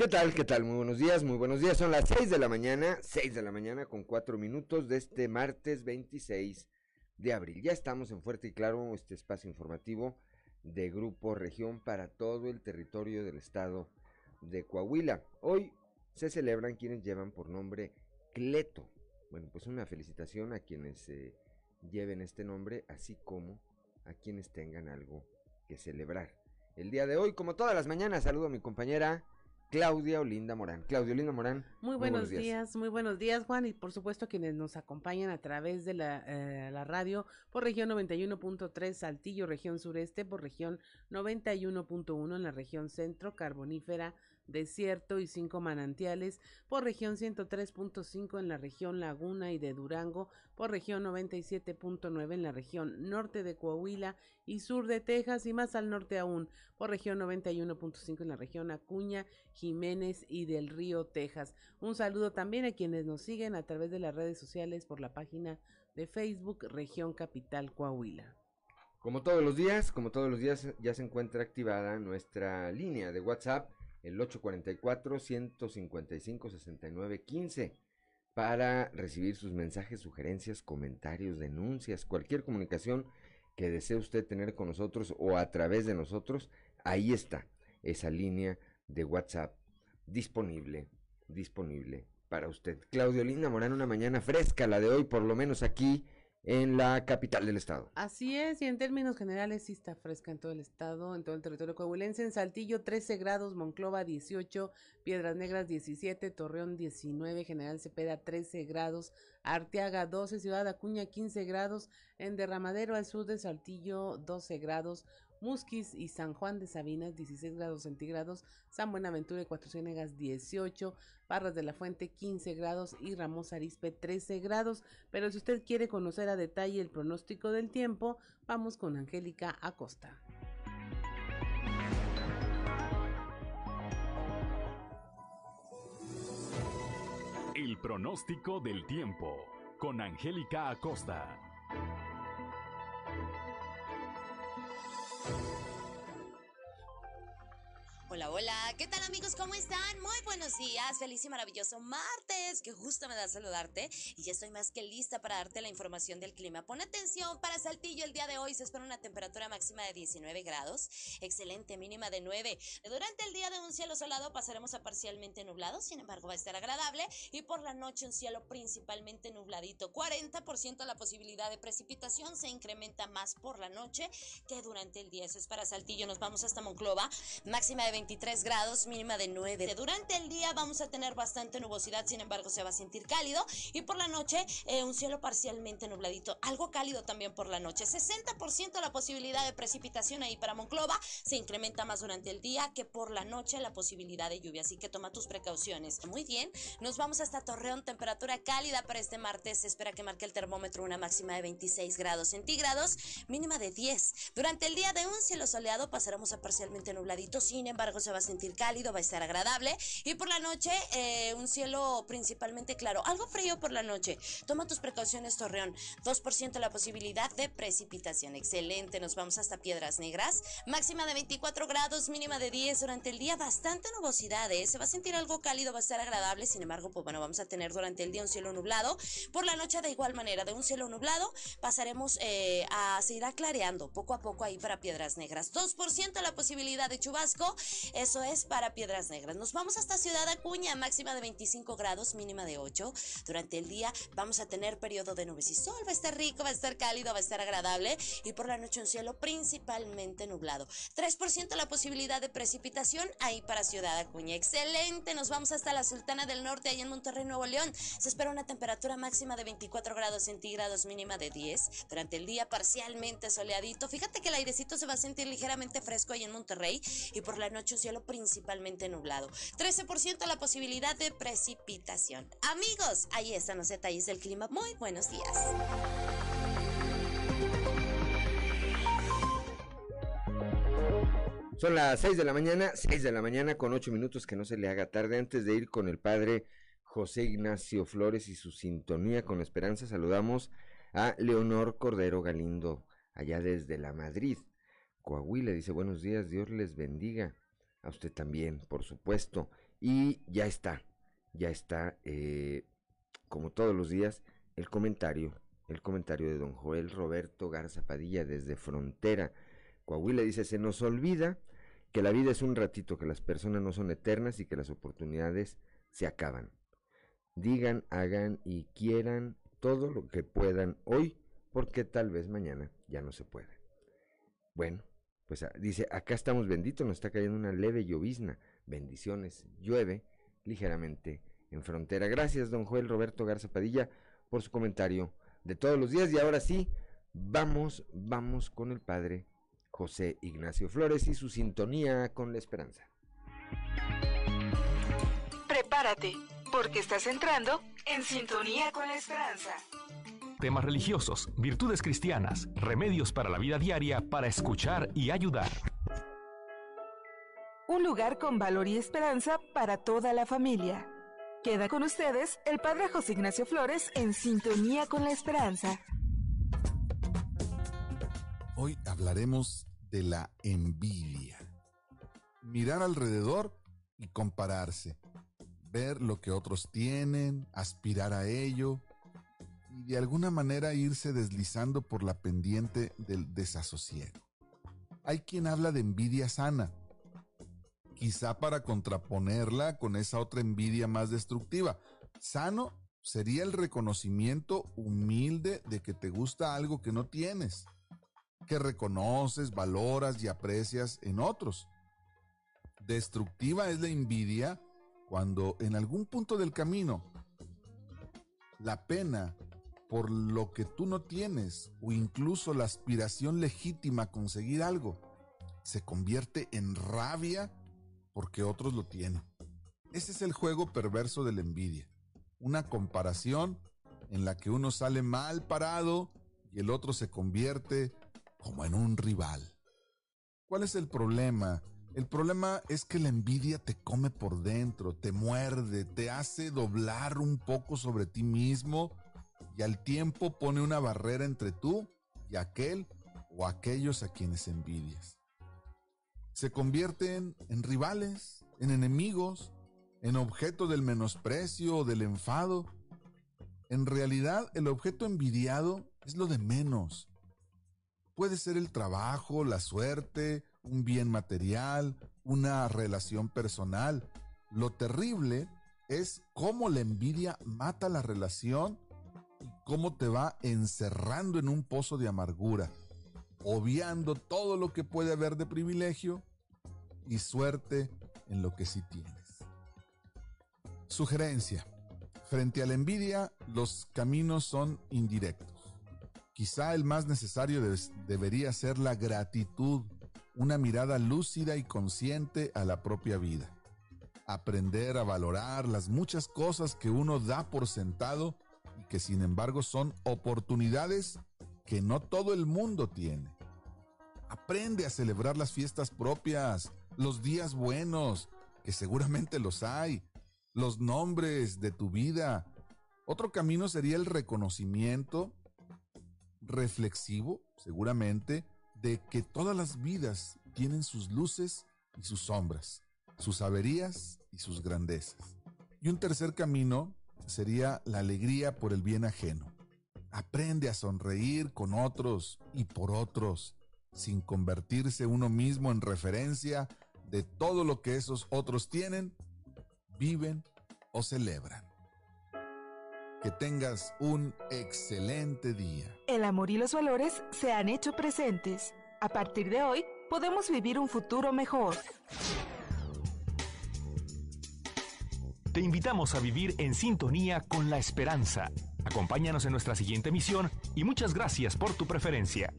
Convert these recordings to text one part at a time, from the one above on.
¿Qué tal? ¿Qué tal? Muy buenos días, muy buenos días. Son las 6 de la mañana, 6 de la mañana con 4 minutos de este martes 26 de abril. Ya estamos en Fuerte y Claro, este espacio informativo de Grupo Región para todo el territorio del estado de Coahuila. Hoy se celebran quienes llevan por nombre Cleto. Bueno, pues una felicitación a quienes eh, lleven este nombre, así como a quienes tengan algo que celebrar. El día de hoy, como todas las mañanas, saludo a mi compañera Claudia Olinda Morán. Claudia Olinda Morán. Muy buenos, días. muy buenos días Juan y por supuesto quienes nos acompañan a través de la, eh, la radio por región 91.3 Saltillo, región sureste, por región 91.1 en la región centro, carbonífera desierto y cinco manantiales, por región 103.5 en la región Laguna y de Durango, por región 97.9 en la región norte de Coahuila y sur de Texas y más al norte aún, por región 91.5 en la región Acuña, Jiménez y del Río, Texas. Un saludo también a quienes nos siguen a través de las redes sociales por la página de Facebook Región Capital Coahuila. Como todos los días, como todos los días ya se encuentra activada nuestra línea de WhatsApp el 844-155-6915 para recibir sus mensajes, sugerencias, comentarios, denuncias, cualquier comunicación que desee usted tener con nosotros o a través de nosotros, ahí está esa línea de WhatsApp disponible, disponible para usted. Claudio Linda Morán, una mañana fresca, la de hoy, por lo menos aquí en la capital del estado. Así es, y en términos generales sí está fresca en todo el estado, en todo el territorio coahuilense. En Saltillo 13 grados, Monclova 18, Piedras Negras 17, Torreón 19, General Cepeda 13 grados, Arteaga 12, Ciudad Acuña 15 grados, en Derramadero al sur de Saltillo 12 grados, Musquis y San Juan de Sabinas 16 grados centígrados, San Buenaventura y Cuatro Ciénegas 18, Parras de la Fuente 15 grados y Ramos Arispe 13 grados. Pero si usted quiere conocer a detalle el pronóstico del tiempo, vamos con Angélica Acosta. El pronóstico del tiempo con Angélica Acosta. Hola, hola, ¿qué tal amigos? ¿Cómo están? Muy buenos días, feliz y maravilloso martes, que justo me da saludarte y ya estoy más que lista para darte la información del clima. Pon atención, para Saltillo el día de hoy se espera una temperatura máxima de 19 grados, excelente mínima de 9. Durante el día de un cielo solado pasaremos a parcialmente nublado, sin embargo va a estar agradable y por la noche un cielo principalmente nubladito. 40% la posibilidad de precipitación se incrementa más por la noche que durante el día. Eso es para Saltillo, nos vamos hasta Monclova, máxima de 23 grados, mínima de 9. Durante el día vamos a tener bastante nubosidad, sin embargo se va a sentir cálido y por la noche eh, un cielo parcialmente nubladito, algo cálido también por la noche. 60% la posibilidad de precipitación ahí para Monclova, se incrementa más durante el día que por la noche la posibilidad de lluvia, así que toma tus precauciones. Muy bien, nos vamos hasta Torreón, temperatura cálida para este martes, se espera que marque el termómetro una máxima de 26 grados centígrados, mínima de 10. Durante el día de un cielo soleado pasaremos a parcialmente nubladito, sin embargo se va a sentir cálido, va a estar agradable. Y por la noche, eh, un cielo principalmente claro. Algo frío por la noche. Toma tus precauciones, Torreón. 2% la posibilidad de precipitación. Excelente. Nos vamos hasta Piedras Negras. Máxima de 24 grados, mínima de 10 durante el día. Bastante nubosidad, ¿eh? Se va a sentir algo cálido, va a estar agradable. Sin embargo, pues bueno, vamos a tener durante el día un cielo nublado. Por la noche, de igual manera, de un cielo nublado, pasaremos eh, a. Se irá clareando poco a poco ahí para Piedras Negras. 2% la posibilidad de chubasco eso es para Piedras Negras. Nos vamos hasta Ciudad Acuña, máxima de 25 grados, mínima de 8. Durante el día vamos a tener periodo de nubes y sol. Va a estar rico, va a estar cálido, va a estar agradable. Y por la noche un cielo principalmente nublado. 3% la posibilidad de precipitación ahí para Ciudad Acuña. Excelente. Nos vamos hasta la Sultana del Norte, ahí en Monterrey, Nuevo León. Se espera una temperatura máxima de 24 grados centígrados, mínima de 10. Durante el día parcialmente soleadito. Fíjate que el airecito se va a sentir ligeramente fresco ahí en Monterrey. Y por la noche cielo principalmente nublado. 13% la posibilidad de precipitación. Amigos, ahí están los detalles del clima. Muy buenos días. Son las 6 de la mañana, 6 de la mañana con 8 minutos que no se le haga tarde. Antes de ir con el padre José Ignacio Flores y su sintonía con esperanza, saludamos a Leonor Cordero Galindo, allá desde la Madrid. Coahuila dice buenos días, Dios les bendiga. A usted también, por supuesto. Y ya está, ya está, eh, como todos los días, el comentario, el comentario de don Joel Roberto Garza Padilla desde Frontera. Coahuila dice, se nos olvida que la vida es un ratito, que las personas no son eternas y que las oportunidades se acaban. Digan, hagan y quieran todo lo que puedan hoy, porque tal vez mañana ya no se pueda. Bueno, pues ah, dice, acá estamos benditos, nos está cayendo una leve llovizna. Bendiciones, llueve ligeramente en frontera. Gracias, don Joel Roberto Garza Padilla, por su comentario de todos los días. Y ahora sí, vamos, vamos con el padre José Ignacio Flores y su sintonía con la esperanza. Prepárate, porque estás entrando en sintonía con la esperanza. Temas religiosos, virtudes cristianas, remedios para la vida diaria para escuchar y ayudar. Un lugar con valor y esperanza para toda la familia. Queda con ustedes el Padre José Ignacio Flores en sintonía con la esperanza. Hoy hablaremos de la envidia. Mirar alrededor y compararse. Ver lo que otros tienen, aspirar a ello y de alguna manera irse deslizando por la pendiente del desasosiego. Hay quien habla de envidia sana, quizá para contraponerla con esa otra envidia más destructiva. Sano sería el reconocimiento humilde de que te gusta algo que no tienes, que reconoces, valoras y aprecias en otros. Destructiva es la envidia cuando en algún punto del camino la pena por lo que tú no tienes o incluso la aspiración legítima a conseguir algo se convierte en rabia porque otros lo tienen. Ese es el juego perverso de la envidia. Una comparación en la que uno sale mal parado y el otro se convierte como en un rival. ¿Cuál es el problema? El problema es que la envidia te come por dentro, te muerde, te hace doblar un poco sobre ti mismo y al tiempo pone una barrera entre tú y aquel o aquellos a quienes envidias. Se convierten en rivales, en enemigos, en objeto del menosprecio o del enfado. En realidad, el objeto envidiado es lo de menos. Puede ser el trabajo, la suerte, un bien material, una relación personal. Lo terrible es cómo la envidia mata la relación cómo te va encerrando en un pozo de amargura, obviando todo lo que puede haber de privilegio y suerte en lo que sí tienes. Sugerencia. Frente a la envidia, los caminos son indirectos. Quizá el más necesario debería ser la gratitud, una mirada lúcida y consciente a la propia vida. Aprender a valorar las muchas cosas que uno da por sentado que sin embargo son oportunidades que no todo el mundo tiene. Aprende a celebrar las fiestas propias, los días buenos, que seguramente los hay, los nombres de tu vida. Otro camino sería el reconocimiento reflexivo, seguramente, de que todas las vidas tienen sus luces y sus sombras, sus averías y sus grandezas. Y un tercer camino sería la alegría por el bien ajeno. Aprende a sonreír con otros y por otros, sin convertirse uno mismo en referencia de todo lo que esos otros tienen, viven o celebran. Que tengas un excelente día. El amor y los valores se han hecho presentes. A partir de hoy, podemos vivir un futuro mejor. Te invitamos a vivir en sintonía con la esperanza. Acompáñanos en nuestra siguiente misión y muchas gracias por tu preferencia.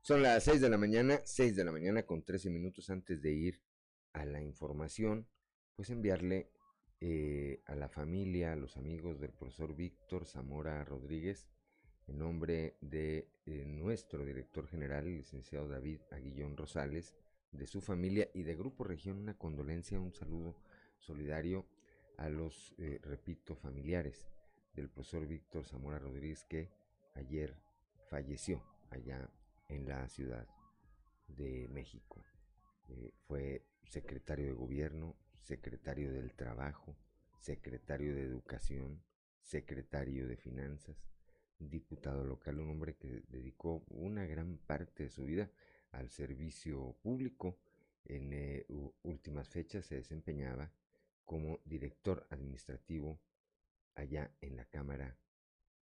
Son las 6 de la mañana, 6 de la mañana con 13 minutos antes de ir a la información, pues enviarle eh, a la familia, a los amigos del profesor Víctor Zamora Rodríguez, en nombre de eh, nuestro director general, el licenciado David Aguillón Rosales, de su familia y de Grupo Región, una condolencia, un saludo solidario a los, eh, repito, familiares del profesor Víctor Zamora Rodríguez que ayer falleció allá en la Ciudad de México. Eh, fue secretario de gobierno, secretario del trabajo, secretario de educación, secretario de finanzas, diputado local, un hombre que dedicó una gran parte de su vida al servicio público. En eh, últimas fechas se desempeñaba como director administrativo allá en la Cámara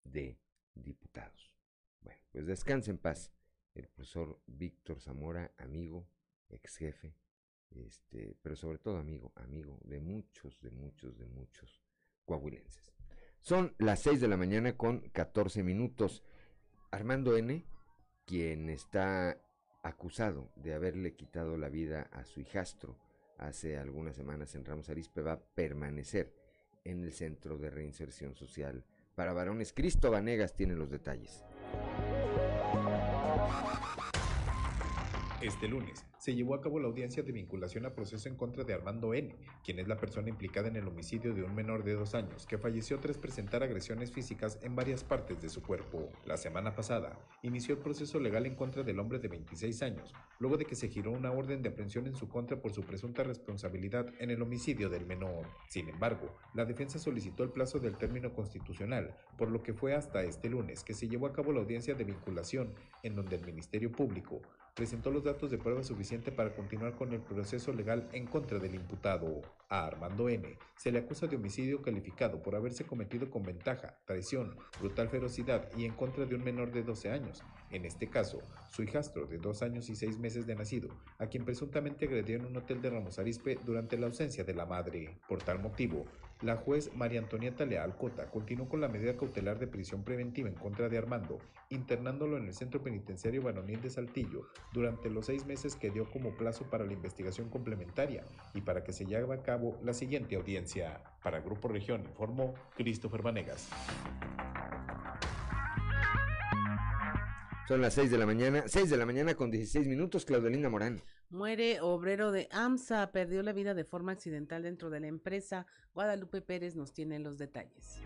de Diputados. Bueno, pues descanse en paz el profesor Víctor Zamora, amigo, ex jefe, este, pero sobre todo amigo, amigo de muchos, de muchos, de muchos coahuilenses. Son las 6 de la mañana con 14 minutos. Armando N., quien está acusado de haberle quitado la vida a su hijastro hace algunas semanas en Ramos Arispe, va a permanecer en el Centro de Reinserción Social para Varones. Cristo Vanegas tiene los detalles. Este lunes se llevó a cabo la audiencia de vinculación a proceso en contra de Armando N., quien es la persona implicada en el homicidio de un menor de dos años que falleció tras presentar agresiones físicas en varias partes de su cuerpo. La semana pasada inició el proceso legal en contra del hombre de 26 años, luego de que se giró una orden de aprehensión en su contra por su presunta responsabilidad en el homicidio del menor. Sin embargo, la defensa solicitó el plazo del término constitucional, por lo que fue hasta este lunes que se llevó a cabo la audiencia de vinculación, en donde el Ministerio Público presentó los datos de prueba suficiente para continuar con el proceso legal en contra del imputado. A Armando N. se le acusa de homicidio calificado por haberse cometido con ventaja, traición, brutal ferocidad y en contra de un menor de 12 años, en este caso, su hijastro de dos años y seis meses de nacido, a quien presuntamente agredió en un hotel de Ramos Arispe durante la ausencia de la madre. Por tal motivo, la juez María Antonieta Leal Cota continuó con la medida cautelar de prisión preventiva en contra de Armando, internándolo en el Centro Penitenciario Banonil de Saltillo durante los seis meses que dio como plazo para la investigación complementaria y para que se lleve a cabo la siguiente audiencia. Para Grupo Región informó Christopher Vanegas. Son las 6 de la mañana, 6 de la mañana con 16 minutos, Claudelina Morán. Muere obrero de AMSA, perdió la vida de forma accidental dentro de la empresa. Guadalupe Pérez nos tiene los detalles.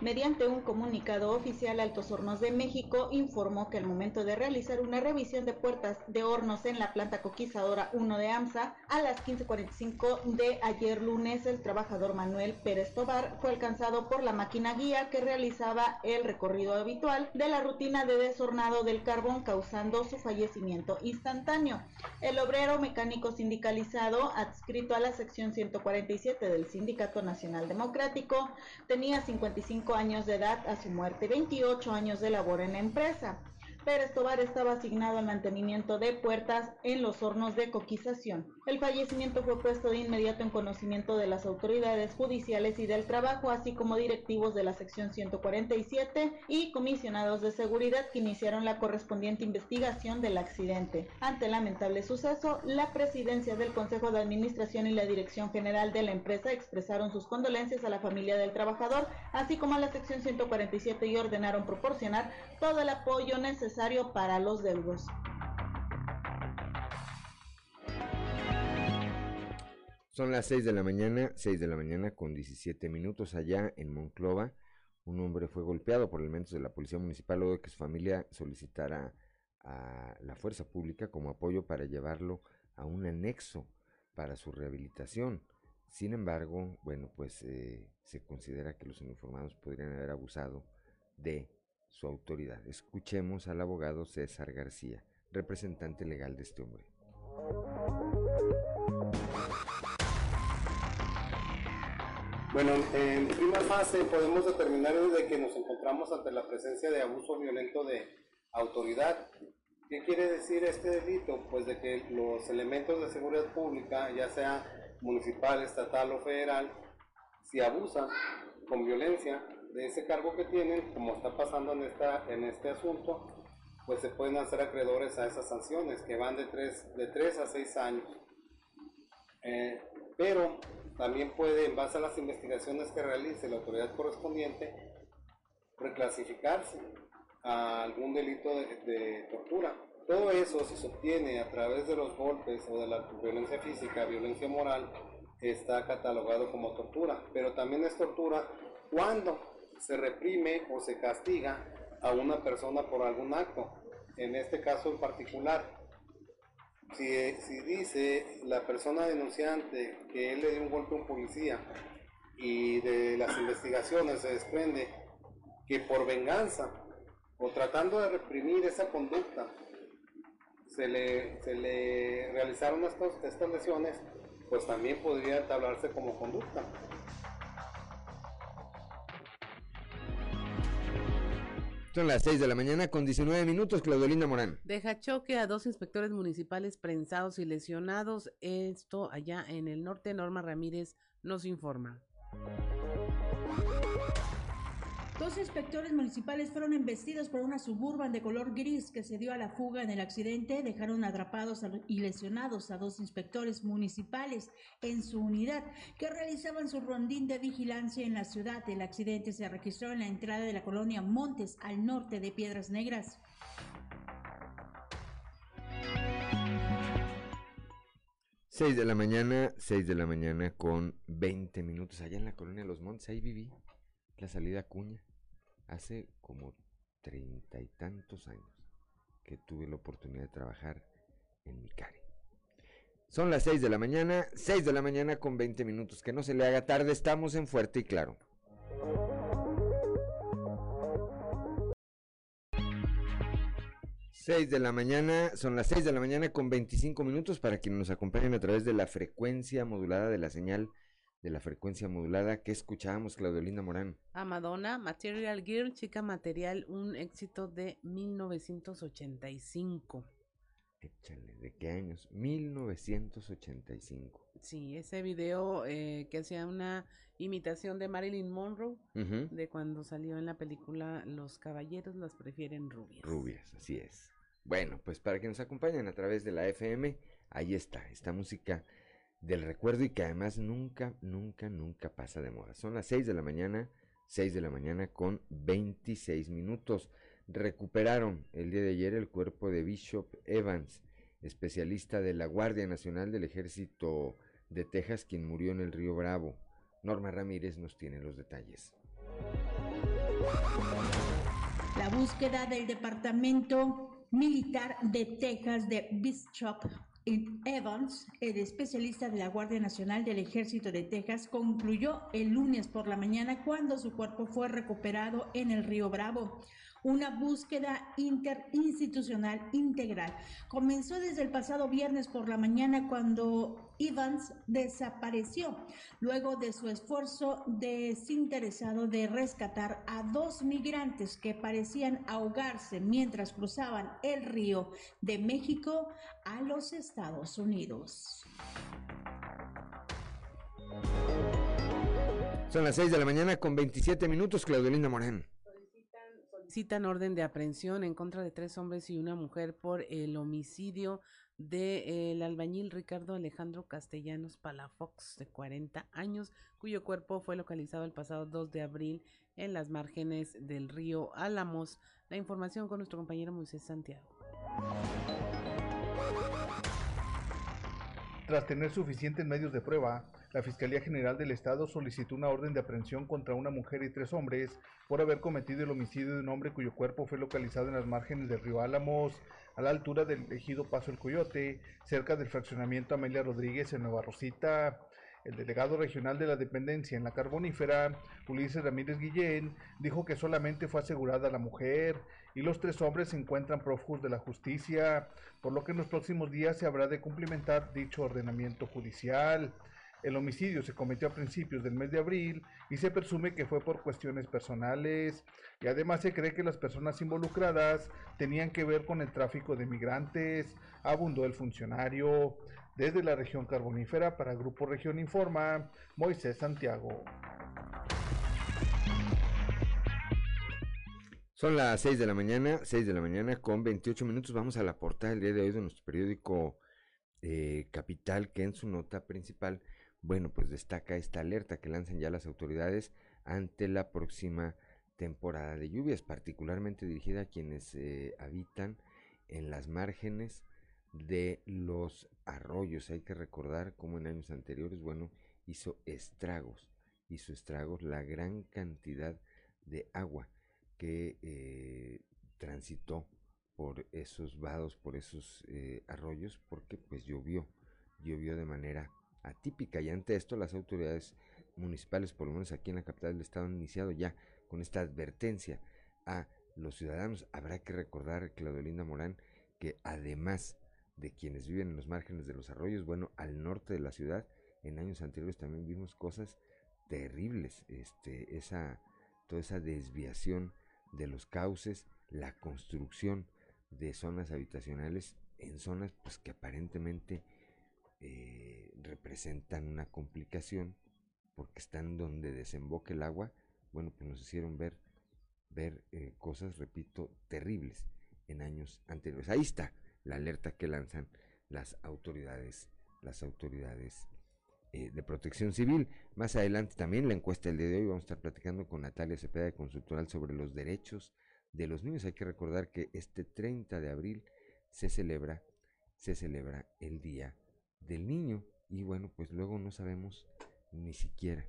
Mediante un comunicado oficial, Altos Hornos de México informó que al momento de realizar una revisión de puertas de hornos en la planta coquizadora 1 de AMSA, a las 15.45 de ayer lunes, el trabajador Manuel Pérez Tobar fue alcanzado por la máquina guía que realizaba el recorrido habitual de la rutina de deshornado del carbón, causando su fallecimiento instantáneo. El obrero mecánico sindicalizado, adscrito a la sección 147 del Sindicato Nacional Democrático, tenía 55 años de edad a su muerte, 28 años de labor en la empresa. Pérez Tobar estaba asignado al mantenimiento de puertas en los hornos de coquización. El fallecimiento fue puesto de inmediato en conocimiento de las autoridades judiciales y del trabajo, así como directivos de la sección 147 y comisionados de seguridad que iniciaron la correspondiente investigación del accidente. Ante el lamentable suceso, la presidencia del Consejo de Administración y la Dirección General de la empresa expresaron sus condolencias a la familia del trabajador, así como a la sección 147 y ordenaron proporcionar todo el apoyo necesario para los deudos. Son las 6 de la mañana, 6 de la mañana con 17 minutos allá en Monclova. Un hombre fue golpeado por elementos de la policía municipal luego de que su familia solicitara a la fuerza pública como apoyo para llevarlo a un anexo para su rehabilitación. Sin embargo, bueno, pues eh, se considera que los uniformados podrían haber abusado de su autoridad. Escuchemos al abogado César García, representante legal de este hombre. Bueno, en primera fase podemos determinar de que nos encontramos ante la presencia de abuso violento de autoridad. ¿Qué quiere decir este delito? Pues de que los elementos de seguridad pública, ya sea municipal, estatal o federal, si abusan con violencia de ese cargo que tienen, como está pasando en, esta, en este asunto, pues se pueden hacer acreedores a esas sanciones que van de 3, de 3 a 6 años. Eh, pero también puede, en base a las investigaciones que realice la autoridad correspondiente, reclasificarse a algún delito de, tortura. Todo eso, si se obtiene a través de los golpes o de la violencia física, violencia moral, está catalogado como tortura. Pero también es tortura cuando se reprime o se castiga a una persona por algún acto, en este caso en particular. Si, dice la persona denunciante que él le dio un golpe a un policía y de las investigaciones se desprende que por venganza o tratando de reprimir esa conducta se le, se le realizaron estas, lesiones, pues también podría tablarse como conducta. Son las 6 de la mañana con 19 minutos, Claudelina Morán. Deja choque a dos inspectores municipales prensados y lesionados. Esto allá en el norte, Norma Ramírez nos informa. Dos inspectores municipales fueron embestidos por una suburban de color gris que se dio a la fuga en el accidente. Dejaron atrapados y lesionados a dos inspectores municipales en su unidad que realizaban su rondín de vigilancia en la ciudad. El accidente se registró en la entrada de la colonia Montes, al norte de Piedras Negras. Seis de la mañana, seis de la mañana con 20 minutos. Allá en la colonia Los Montes, ahí viví. La salida Cuña hace como treinta y tantos años que tuve la oportunidad de trabajar en Micari. Son las 6 de la mañana, 6 de la mañana con 20 minutos. Que no se le haga tarde, estamos en Fuerte y Claro. Seis de la mañana, son las 6 de la mañana con 25 minutos para quienes nos acompañen a través de la frecuencia modulada de la señal de la frecuencia modulada que escuchábamos, Claudelina Morán. A Madonna, Material Girl, Chica Material, un éxito de 1985. Échale, ¿de qué años? 1985. Sí, ese video eh, que hacía una imitación de Marilyn Monroe, de cuando salió en la película Los caballeros las prefieren rubias. Rubias, así es. Bueno, pues para que nos acompañen a través de la FM, ahí está, esta música del recuerdo y que además nunca, nunca, nunca pasa de moda. Son las 6 de la mañana, 6 de la mañana con 26 minutos. Recuperaron el día de ayer el cuerpo de Bishop Evans, especialista de la Guardia Nacional del Ejército de Texas, quien murió en el río Bravo. Norma Ramírez nos tiene los detalles. La búsqueda del Departamento Militar de Texas de Bishop Evans, el especialista de la Guardia Nacional del Ejército de Texas, concluyó el lunes por la mañana cuando su cuerpo fue recuperado en el río Bravo. Una búsqueda interinstitucional integral comenzó desde el pasado viernes por la mañana cuando Evans desapareció, luego de su esfuerzo desinteresado de rescatar a dos migrantes que parecían ahogarse mientras cruzaban el río de México a los Estados Unidos. Son las 6 de la mañana con 27 minutos, Claudelina Morán citan orden de aprehensión en contra de tres hombres y una mujer por el homicidio del albañil Ricardo Alejandro Castellanos Palafox, de 40 años, cuyo cuerpo fue localizado el pasado 2 de abril en las márgenes del río Álamos. La información con nuestro compañero Moisés Santiago. Tras tener suficientes medios de prueba, la Fiscalía General del Estado solicitó una orden de aprehensión contra una mujer y tres hombres por haber cometido el homicidio de un hombre cuyo cuerpo fue localizado en las márgenes del río Álamos, a la altura del ejido Paso el Coyote, cerca del fraccionamiento Amelia Rodríguez en Nueva Rosita. El delegado regional de la dependencia en la carbonífera, Ulises Ramírez Guillén, dijo que solamente fue asegurada la mujer y los tres hombres se encuentran prófugos de la justicia, por lo que en los próximos días se habrá de cumplimentar dicho ordenamiento judicial. El homicidio se cometió a principios del mes de abril y se presume que fue por cuestiones personales y además se cree que las personas involucradas tenían que ver con el tráfico de migrantes, abundó el funcionario. Desde la región carbonífera para Grupo Región Informa, Moisés Santiago. Son las 6 de la mañana, 6 de la mañana con 28 minutos. Vamos a la portada del día de hoy de nuestro periódico eh, Capital, que en su nota principal bueno, pues destaca esta alerta que lanzan ya las autoridades ante la próxima temporada de lluvias, particularmente dirigida a quienes eh, habitan en las márgenes de los arroyos. Hay que recordar cómo en años anteriores, bueno, hizo estragos, hizo estragos la gran cantidad de agua que eh, transitó por esos vados, por esos eh, arroyos, porque pues llovió, llovió de manera atípica y ante esto las autoridades municipales, por lo menos aquí en la capital del estado, han iniciado ya con esta advertencia a los ciudadanos. Habrá que recordar, Claudelinda Morán, que además de quienes viven en los márgenes de los arroyos, bueno, al norte de la ciudad, en años anteriores también vimos cosas terribles, este, esa, toda esa desviación de los cauces, la construcción de zonas habitacionales en zonas pues que aparentemente eh, representan una complicación porque están donde desemboca el agua, bueno, pues nos hicieron ver, ver eh, cosas, repito, terribles en años anteriores. Ahí está la alerta que lanzan las autoridades, las autoridades eh, de protección civil. Más adelante también la encuesta del día de hoy vamos a estar platicando con Natalia Cepeda de Consultoral sobre los derechos de los niños. Hay que recordar que este 30 de abril se celebra, se celebra el Día del Niño y bueno, pues luego no sabemos ni siquiera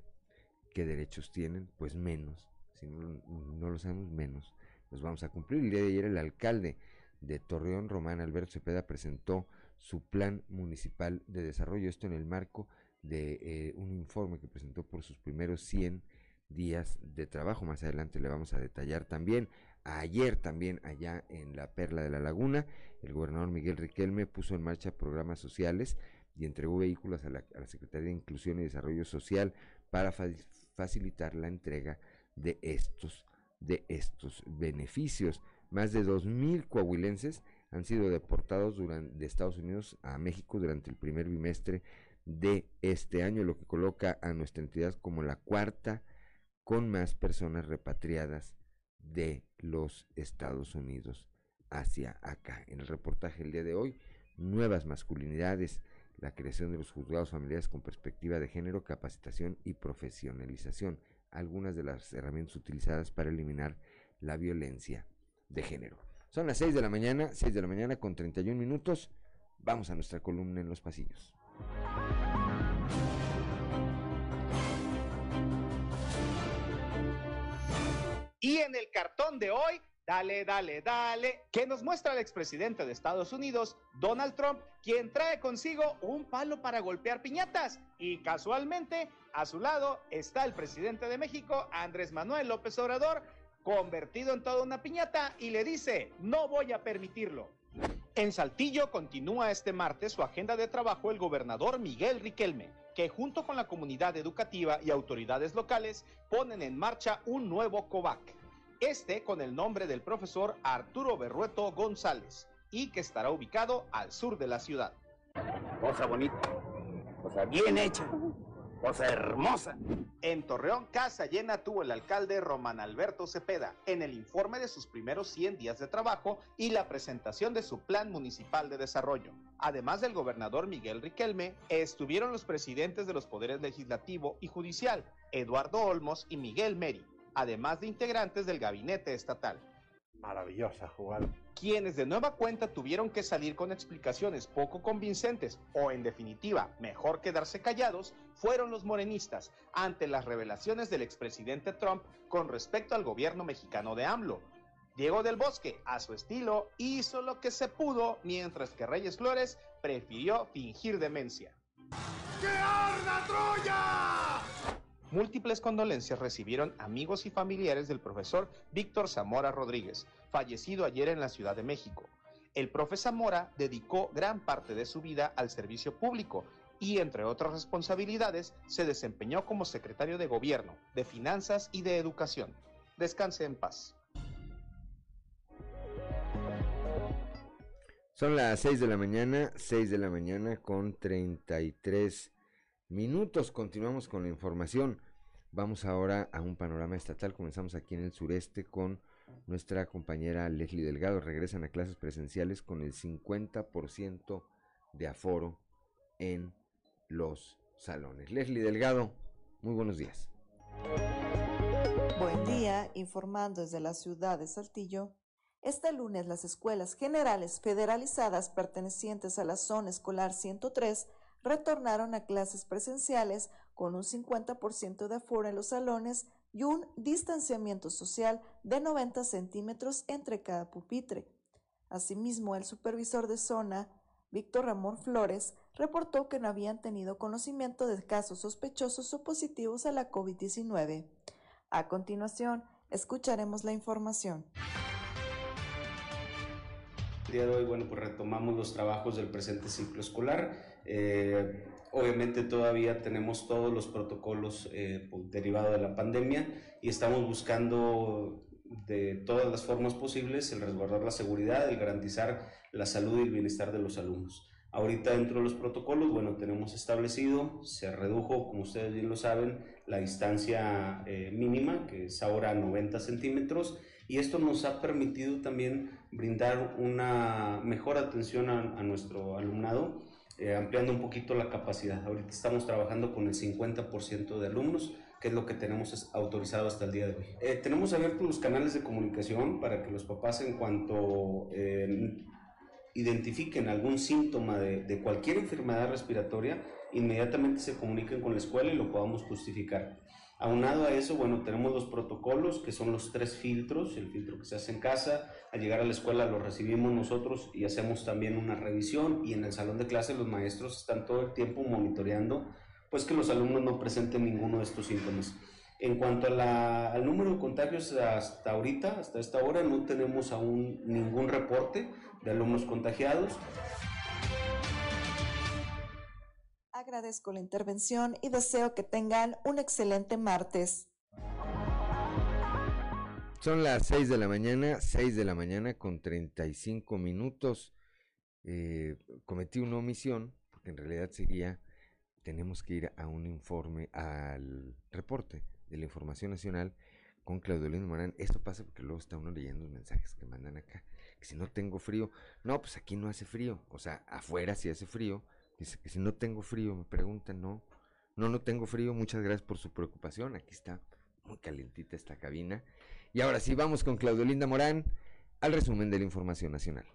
qué derechos tienen, pues menos, si no, no lo sabemos menos, los vamos a cumplir. El día de ayer el alcalde de Torreón, Román Alberto Cepeda, presentó su plan municipal de desarrollo, esto en el marco de eh, un informe que presentó por sus primeros 100 días de trabajo. Más adelante le vamos a detallar también. Ayer también allá en la Perla de la Laguna, el gobernador Miguel Riquelme puso en marcha programas sociales y entregó vehículos a la, Secretaría de Inclusión y Desarrollo Social para facilitar la entrega de estos, de estos beneficios. Más de 2.000 coahuilenses han sido deportados durante, de Estados Unidos a México durante el primer bimestre de este año, lo que coloca a nuestra entidad como la cuarta con más personas repatriadas de los Estados Unidos hacia acá. En el reportaje el día de hoy, nuevas masculinidades, la creación de los juzgados familiares con perspectiva de género, capacitación y profesionalización, algunas de las herramientas utilizadas para eliminar la violencia de género. Son las 6 de la mañana, 6 de la mañana con 31 minutos. Vamos a nuestra columna en los pasillos. Y en el cartón de hoy, dale, dale, dale, que nos muestra el expresidente de Estados Unidos, Donald Trump, quien trae consigo un palo para golpear piñatas. Y casualmente, a su lado está el presidente de México, Andrés Manuel López Obrador, convertido en toda una piñata y le dice, no voy a permitirlo. En Saltillo continúa este martes su agenda de trabajo el gobernador Miguel Riquelme, que junto con la comunidad educativa y autoridades locales ponen en marcha un nuevo COVAC, este con el nombre del profesor Arturo Berrueto González, y que estará ubicado al sur de la ciudad. Cosa bonita, cosa bien hecha, cosa hermosa. En Torreón, casa llena tuvo el alcalde Román Alberto Cepeda en el informe de sus primeros 100 días de trabajo y la presentación de su plan municipal de desarrollo. Además del gobernador Miguel Riquelme, estuvieron los presidentes de los poderes legislativo y judicial, Eduardo Olmos y Miguel Meri, además de integrantes del gabinete estatal. Maravillosa jugada quienes de nueva cuenta tuvieron que salir con explicaciones poco convincentes o en definitiva mejor quedarse callados fueron los morenistas ante las revelaciones del expresidente Trump con respecto al gobierno mexicano de AMLO. Diego del Bosque, a su estilo, hizo lo que se pudo, mientras que Reyes Flores prefirió fingir demencia. ¡Que arda Troya! Múltiples condolencias recibieron amigos y familiares del profesor Víctor Zamora Rodríguez, fallecido ayer en la Ciudad de México. El profe Zamora dedicó gran parte de su vida al servicio público y, entre otras responsabilidades, se desempeñó como secretario de Gobierno, de Finanzas y de Educación. Descanse en paz. Son las 6 de la mañana, 6 de la mañana con 33 minutos. Continuamos con la información. Vamos ahora a un panorama estatal. Comenzamos aquí en el sureste con nuestra compañera Leslie Delgado. Regresan a clases presenciales con el 50% de aforo en los salones. Leslie Delgado, muy buenos días. Buen día, informando desde la ciudad de Saltillo. Este lunes las escuelas generales federalizadas pertenecientes a la zona escolar 103 retornaron a clases presenciales con un 50% de aforo en los salones y un distanciamiento social de 90 centímetros entre cada pupitre. Asimismo, el supervisor de zona, Víctor Ramón Flores, reportó que no habían tenido conocimiento de casos sospechosos o positivos a la COVID-19. A continuación, escucharemos la información. El día de hoy, bueno, pues retomamos los trabajos del presente ciclo escolar. Eh, obviamente todavía tenemos todos los protocolos eh, pues, derivados de la pandemia y estamos buscando de todas las formas posibles el resguardar la seguridad, el garantizar la salud y el bienestar de los alumnos. Ahorita dentro de los protocolos, bueno, tenemos establecido, se redujo, como ustedes bien lo saben, la distancia eh, mínima, que es ahora 90 centímetros, y esto nos ha permitido también brindar una mejor atención a, nuestro alumnado, eh, ampliando un poquito la capacidad. Ahorita estamos trabajando con el 50% de alumnos, que es lo que tenemos autorizado hasta el día de hoy. Eh, tenemos abiertos los canales de comunicación para que los papás en cuanto eh, identifiquen algún síntoma de, de cualquier enfermedad respiratoria, inmediatamente se comuniquen con la escuela y lo podamos justificar. Aunado a eso, bueno, tenemos los protocolos, que son los tres filtros, el filtro que se hace en casa, al llegar a la escuela lo recibimos nosotros y hacemos también una revisión y en el salón de clase los maestros están todo el tiempo monitoreando, pues que los alumnos no presenten ninguno de estos síntomas. En cuanto al número de contagios hasta ahorita, hasta esta hora, no tenemos aún ningún reporte de alumnos contagiados. Agradezco la intervención y deseo que tengan un excelente martes. Son las 6 de la mañana, 6 de la mañana con 35 minutos. Eh, cometí una omisión, porque en realidad seguía, tenemos que ir a un informe, al reporte de la Información Nacional con Claudio Lindo Morán. Esto pasa porque luego está uno leyendo los mensajes que mandan acá. Que si no tengo frío, no, pues aquí no hace frío. O sea, afuera sí hace frío, Dice que si no tengo frío, me preguntan, no, no, no tengo frío, muchas gracias por su preocupación, aquí está muy calientita esta cabina. Y ahora sí, vamos con Claudio Linda Morán al resumen de la información nacional.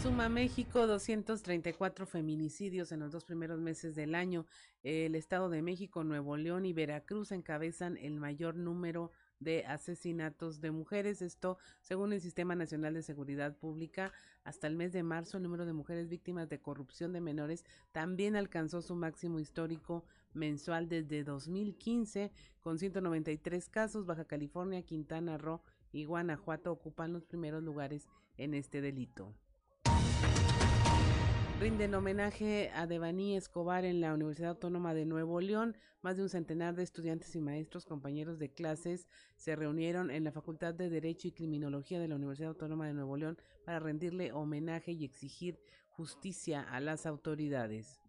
Suma México 234 feminicidios en los dos primeros meses del año. El Estado de México, Nuevo León y Veracruz encabezan el mayor número de asesinatos de mujeres. Esto, según el Sistema Nacional de Seguridad Pública, hasta el mes de marzo el número de mujeres víctimas de corrupción de menores también alcanzó su máximo histórico mensual desde 2015, con 193 casos. Baja California, Quintana Roo y Guanajuato ocupan los primeros lugares en este delito. Rinden homenaje a Devani Escobar en la Universidad Autónoma de Nuevo León. Más de un centenar de estudiantes y maestros, compañeros de clases, se reunieron en la Facultad de Derecho y Criminología de la Universidad Autónoma de Nuevo León para rendirle homenaje y exigir justicia a las autoridades.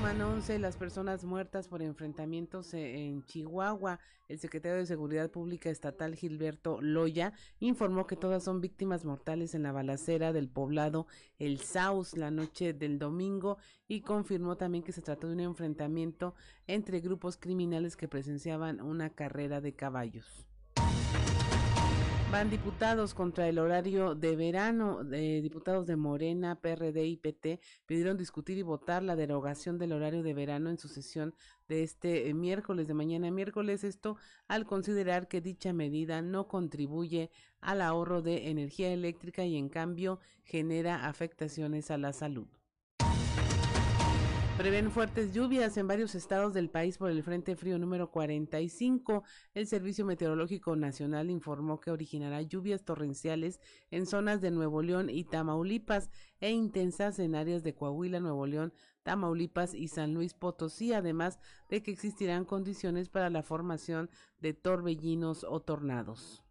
Suman 11 las personas muertas por enfrentamientos e, en Chihuahua. El secretario de Seguridad Pública Estatal Gilberto Loya informó que todas son víctimas mortales en la balacera del poblado El Saus la noche del domingo y confirmó también que se trató de un enfrentamiento entre grupos criminales que presenciaban una carrera de caballos. Van diputados contra el horario de verano. de diputados de Morena, PRD y PT pidieron discutir y votar la derogación del horario de verano en su sesión de este eh, miércoles, de mañana miércoles. Esto al considerar que dicha medida no contribuye al ahorro de energía eléctrica y en cambio genera afectaciones a la salud. Prevén fuertes lluvias en varios estados del país por el Frente Frío número 45. El Servicio Meteorológico Nacional informó que originará lluvias torrenciales en zonas de Nuevo León y Tamaulipas e intensas en áreas de Coahuila, Nuevo León, Tamaulipas y San Luis Potosí, además de que existirán condiciones para la formación de torbellinos o tornados.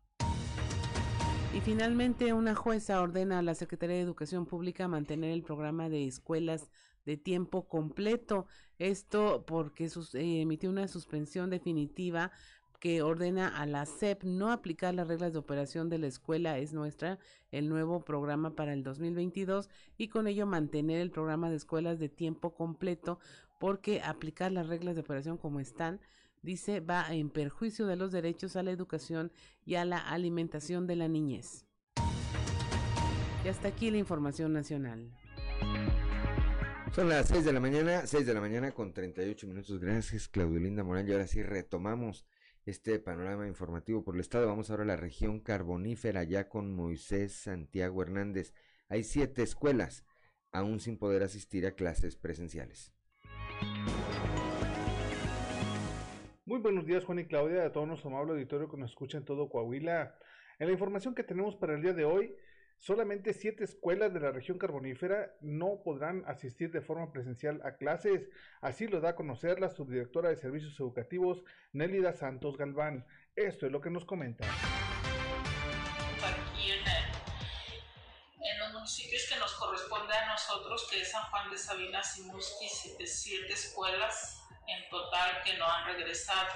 Y finalmente, una jueza ordena a la Secretaría de Educación Pública mantener el programa de escuelas de tiempo completo. Esto porque eh, emitió una suspensión definitiva que ordena a la SEP no aplicar las reglas de operación de la escuela es nuestra, el nuevo programa para el 2022 y con ello mantener el programa de escuelas de tiempo completo porque aplicar las reglas de operación como están, dice, va en perjuicio de los derechos a la educación y a la alimentación de la niñez. Y hasta aquí la información nacional. Son las 6 de la mañana, 6 de la mañana con 38 minutos. Gracias, Claudio Linda Morán. Y ahora sí retomamos este panorama informativo por el estado. Vamos ahora a la región carbonífera, ya con Moisés Santiago Hernández. Hay siete escuelas aún sin poder asistir a clases presenciales. Muy buenos días, Juan y Claudia, a todo nuestro amable auditorio que nos escucha en todo Coahuila. En la información que tenemos para el día de hoy, solamente siete escuelas de la región carbonífera no podrán asistir de forma presencial a clases. Así lo da a conocer la subdirectora de Servicios Educativos, Nélida Santos Galván. Esto es lo que nos comenta. Aquí en, en los municipios que nos corresponde a nosotros, que es San Juan de Sabinas y Musqui, siete escuelas en total que no han regresado.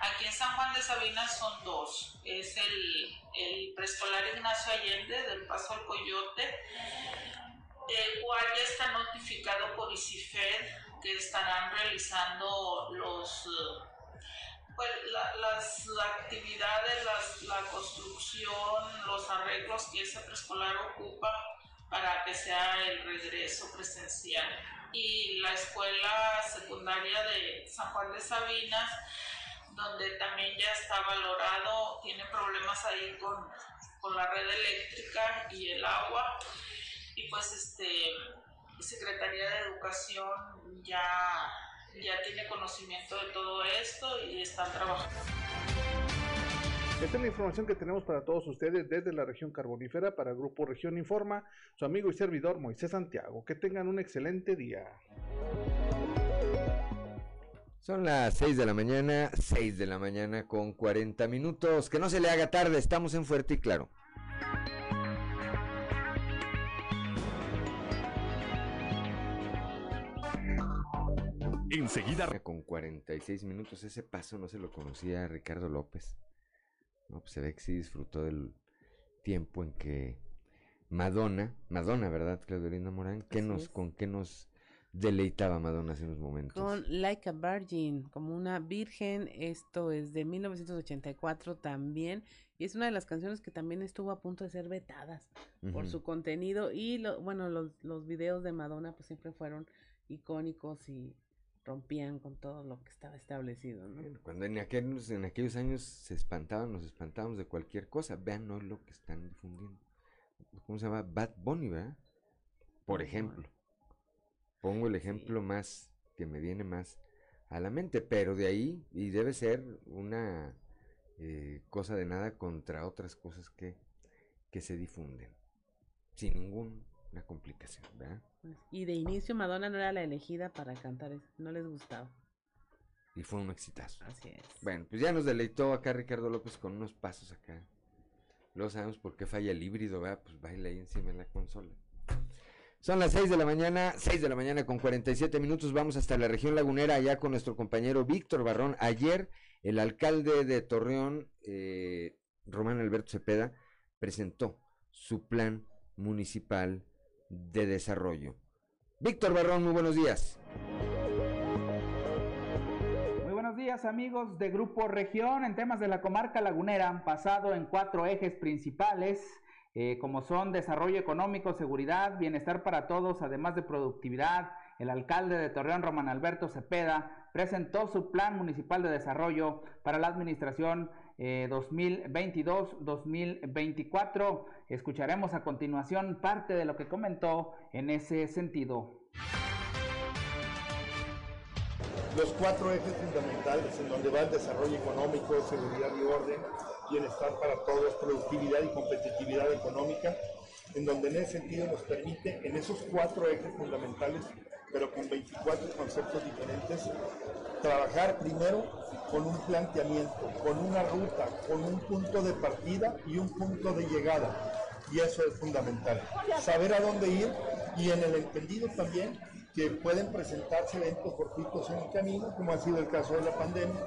Aquí en San Juan de Sabinas son dos. Es el, el preescolar Ignacio Allende del Paso al Coyote, el cual ya está notificado por ICIFED que estarán realizando los pues, las actividades, la construcción, los arreglos que ese preescolar ocupa para que sea el regreso presencial. Y la escuela secundaria de San Juan de Sabinas donde también ya está valorado, tiene problemas ahí con, con la red eléctrica y el agua. Y pues este Secretaría de Educación ya, ya tiene conocimiento de todo esto y están trabajando. Esta es la información que tenemos para todos ustedes desde la región carbonífera para Grupo Región Informa, su amigo y servidor Moisés Santiago. Que tengan un excelente día. Son las 6 de la mañana, 6 de la mañana con 40 minutos. Que no se le haga tarde, estamos en Fuerte y Claro. Enseguida. Con 46 minutos, ese paso no se lo conocía a Ricardo López. No, pues se ve que sí disfrutó del tiempo en que Madonna, Madonna, ¿verdad, Claudelina Morán? ¿Qué nos, ¿Con qué nos deleitaba Madonna hace unos momentos. Con Like a Virgin, como una virgen, esto es de 1984 también, y es una de las canciones que también estuvo a punto de ser vetadas por su contenido, y lo, bueno, los, los videos de Madonna pues siempre fueron icónicos y rompían con todo lo que estaba establecido, ¿no? Cuando en aquellos, en aquellos años se espantaban, nos espantábamos de cualquier cosa, vean hoy lo que están difundiendo. ¿Cómo se llama? Bad Bunny, ¿verdad? Por ejemplo. Pongo el ejemplo más que me viene más a la mente, pero de ahí, y debe ser una eh, cosa de nada contra otras cosas que, que se difunden, sin ninguna complicación, ¿verdad? Pues, y de inicio Madonna no era la elegida para cantar no les gustaba. Y fue un exitazo. Así es. Bueno, pues ya nos deleitó acá Ricardo López con unos pasos acá. Luego sabemos por qué falla el híbrido, ¿verdad? Pues baila ahí encima en la consola. Son las 6 de la mañana, 6 de la mañana con 47 minutos. Vamos hasta la región lagunera, allá con nuestro compañero Víctor Barrón. Ayer, el alcalde de Torreón, eh, Román Alberto Cepeda, presentó su plan municipal de desarrollo. Víctor Barrón, muy buenos días. Muy buenos días amigos de Grupo Región en temas de la comarca lagunera, basado en cuatro ejes principales eh, como son desarrollo económico, seguridad, bienestar para todos, además de productividad. El alcalde de Torreón, Román Alberto Cepeda, presentó su plan municipal de desarrollo para la administración 2022-2024. Eh, Escucharemos a continuación parte de lo que comentó en ese sentido. Los cuatro ejes fundamentales en donde va el desarrollo económico, seguridad y orden bienestar para todos, productividad y competitividad económica, en donde en ese sentido nos permite, en esos cuatro ejes fundamentales, pero con 24 conceptos diferentes, trabajar primero con un planteamiento, con una ruta, con un punto de partida y un punto de llegada. Y eso es fundamental. Saber a dónde ir y en el entendido también que pueden presentarse eventos fortuitos en el camino, como ha sido el caso de la pandemia,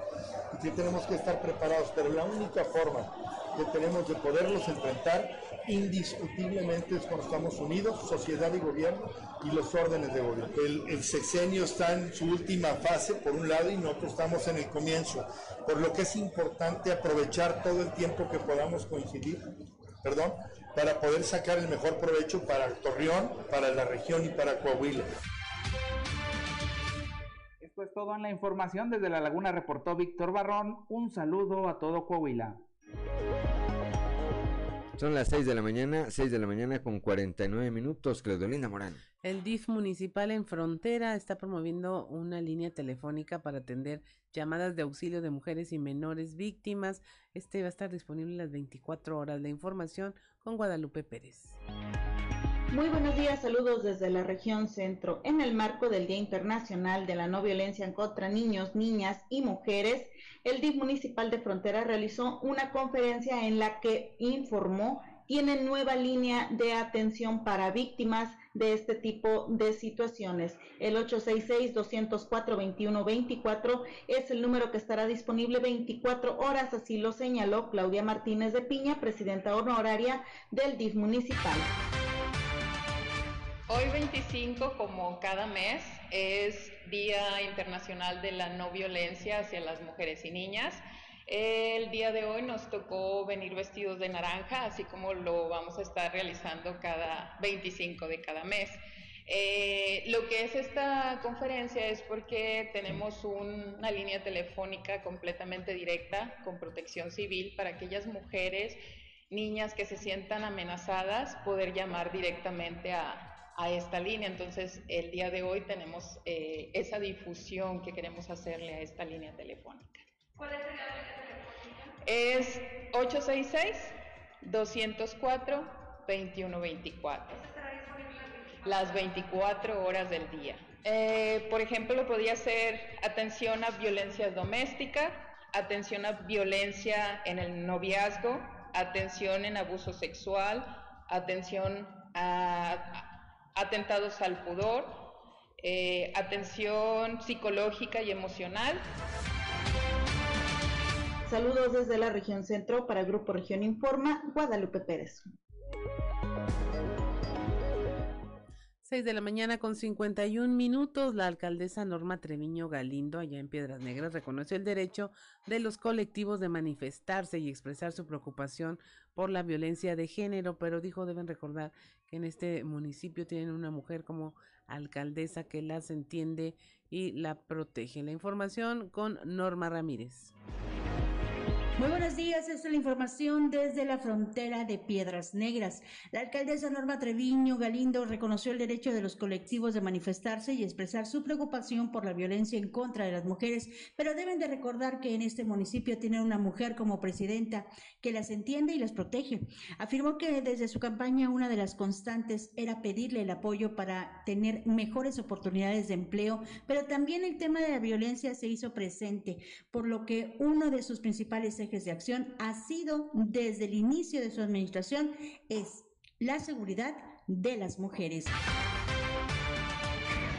y que tenemos que estar preparados. Pero la única forma que tenemos de poderlos enfrentar indiscutiblemente es cuando estamos unidos, sociedad y gobierno, y los órdenes de gobierno. El, el sexenio está en su última fase, por un lado, y nosotros estamos en el comienzo, por lo que es importante aprovechar todo el tiempo que podamos coincidir, perdón, para poder sacar el mejor provecho para Torreón, para la región y para Coahuila. Esto es todo en la información. Desde La Laguna reportó Víctor Barrón. Un saludo a todo Coahuila. Son las 6 de la mañana, 6 de la mañana con 49 minutos. Claudelina Morán. El DIF municipal en Frontera está promoviendo una línea telefónica para atender llamadas de auxilio de mujeres y menores víctimas. Este va a estar disponible las 24 horas. La información con Guadalupe Pérez. Muy buenos días, saludos desde la región centro. En el marco del Día Internacional de la No Violencia contra Niños, Niñas y Mujeres, el DIF municipal de Frontera realizó una conferencia en la que informó tiene nueva línea de atención para víctimas de este tipo de situaciones. El 866-204-2124 es el número que estará disponible 24 horas, así lo señaló Claudia Martínez de Piña, presidenta honoraria del DIF municipal. Hoy 25, como cada mes, es Día Internacional de la No Violencia hacia las Mujeres y Niñas. El día de hoy nos tocó venir vestidos de naranja, así como lo vamos a estar realizando cada 25 de cada mes. Eh, lo que es esta conferencia es porque tenemos una línea telefónica completamente directa con protección civil para aquellas mujeres, niñas que se sientan amenazadas, poder llamar directamente a, a esta línea. Entonces, el día de hoy tenemos eh, esa difusión que queremos hacerle a esta línea telefónica. ¿Cuál es la línea telefónica? Es 866-204-2124. Las 24 horas del día. Eh, por ejemplo, podría ser atención a violencia doméstica, atención a violencia en el noviazgo, atención en abuso sexual, atención a atentados al pudor, eh, atención psicológica y emocional. Saludos desde la región centro para Grupo Región Informa, Guadalupe Pérez. 6 de la mañana con 51 minutos, la alcaldesa Norma Treviño Galindo, allá en Piedras Negras, reconoció el derecho de los colectivos de manifestarse y expresar su preocupación por la violencia de género, pero dijo deben recordar que en este municipio tienen una mujer como alcaldesa que las entiende y la protege. La información con Norma Ramírez. Muy buenos días, esta es la información desde la frontera de Piedras Negras. La alcaldesa Norma Treviño Galindo reconoció el derecho de los colectivos de manifestarse y expresar su preocupación por la violencia en contra de las mujeres, pero deben de recordar que en este municipio tienen una mujer como presidenta que las entiende y las protege. Afirmó que desde su campaña una de las constantes era pedirle el apoyo para tener mejores oportunidades de empleo, pero también el tema de la violencia se hizo presente, por lo que uno de sus principales ejes de acción ha sido desde el inicio de su administración es la seguridad de las mujeres.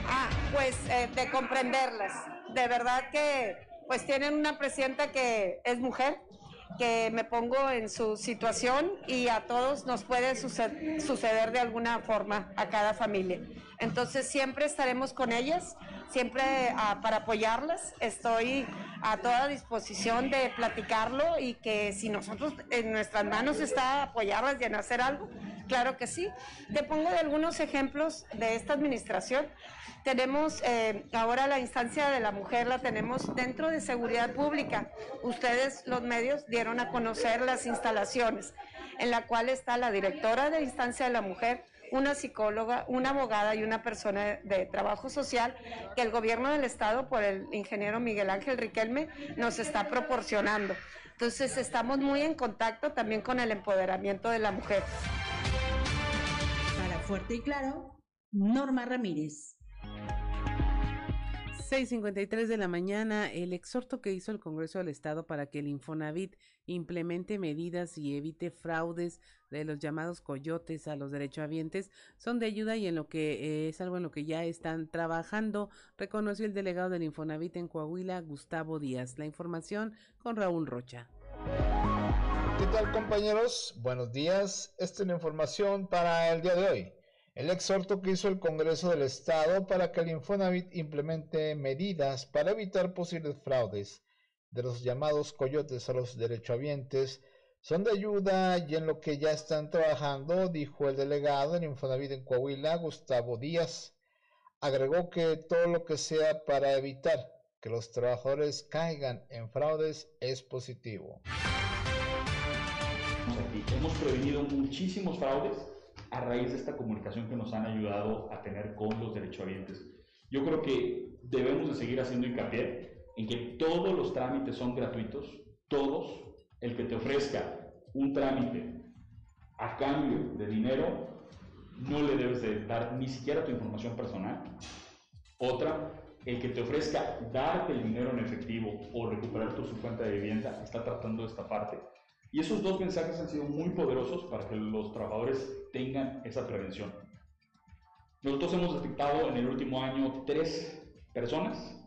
Ah, pues eh, de comprenderlas. De verdad que pues tienen una presidenta que es mujer, que me pongo en su situación y a todos nos puede suceder, suceder de alguna forma a cada familia. Entonces siempre estaremos con ellas siempre ah, para apoyarlas. Estoy a toda disposición de platicarlo y que si nosotros en nuestras manos está apoyarlas y en hacer algo, claro que sí. Te pongo algunos ejemplos de esta administración. Tenemos eh, ahora la instancia de la mujer, la tenemos dentro de seguridad pública. Ustedes, los medios, dieron a conocer las instalaciones en la cual está la directora de instancia de la mujer, una psicóloga, una abogada y una persona de, trabajo social que el gobierno del estado por el ingeniero Miguel Ángel Riquelme nos está proporcionando. Entonces estamos muy en contacto también con el empoderamiento de la mujer. Para Fuerte y Claro, Norma Ramírez. 6.53 de la mañana, el exhorto que hizo el Congreso del Estado para que el Infonavit implemente medidas y evite fraudes de los llamados coyotes a los derechohabientes son de ayuda y en lo que eh, es algo en lo que ya están trabajando, reconoció el delegado del Infonavit en Coahuila, Gustavo Díaz. La información con Raúl Rocha. ¿Qué tal compañeros? Buenos días. Esta es la información para el día de hoy el exhorto que hizo el Congreso del Estado para que el Infonavit implemente medidas para evitar posibles fraudes de los llamados coyotes a los derechohabientes son de ayuda y en lo que ya están trabajando, dijo el delegado en Infonavit en Coahuila, Gustavo Díaz. Agregó que todo lo que sea para evitar que los trabajadores caigan en fraudes es positivo. Hemos prevenido muchísimos fraudes a raíz de esta comunicación que nos han ayudado a tener con los derechohabientes. Yo creo que debemos de seguir haciendo hincapié en que todos los trámites son gratuitos, todos. El que te ofrezca un trámite a cambio de dinero, no le debes de dar ni siquiera tu información personal. Otra, el que te ofrezca darte el dinero en efectivo o recuperar tu su cuenta de vivienda está tratando esta parte. Y esos dos mensajes han sido muy poderosos para que los trabajadores tengan esa prevención. Nosotros hemos detectado en el último año tres personas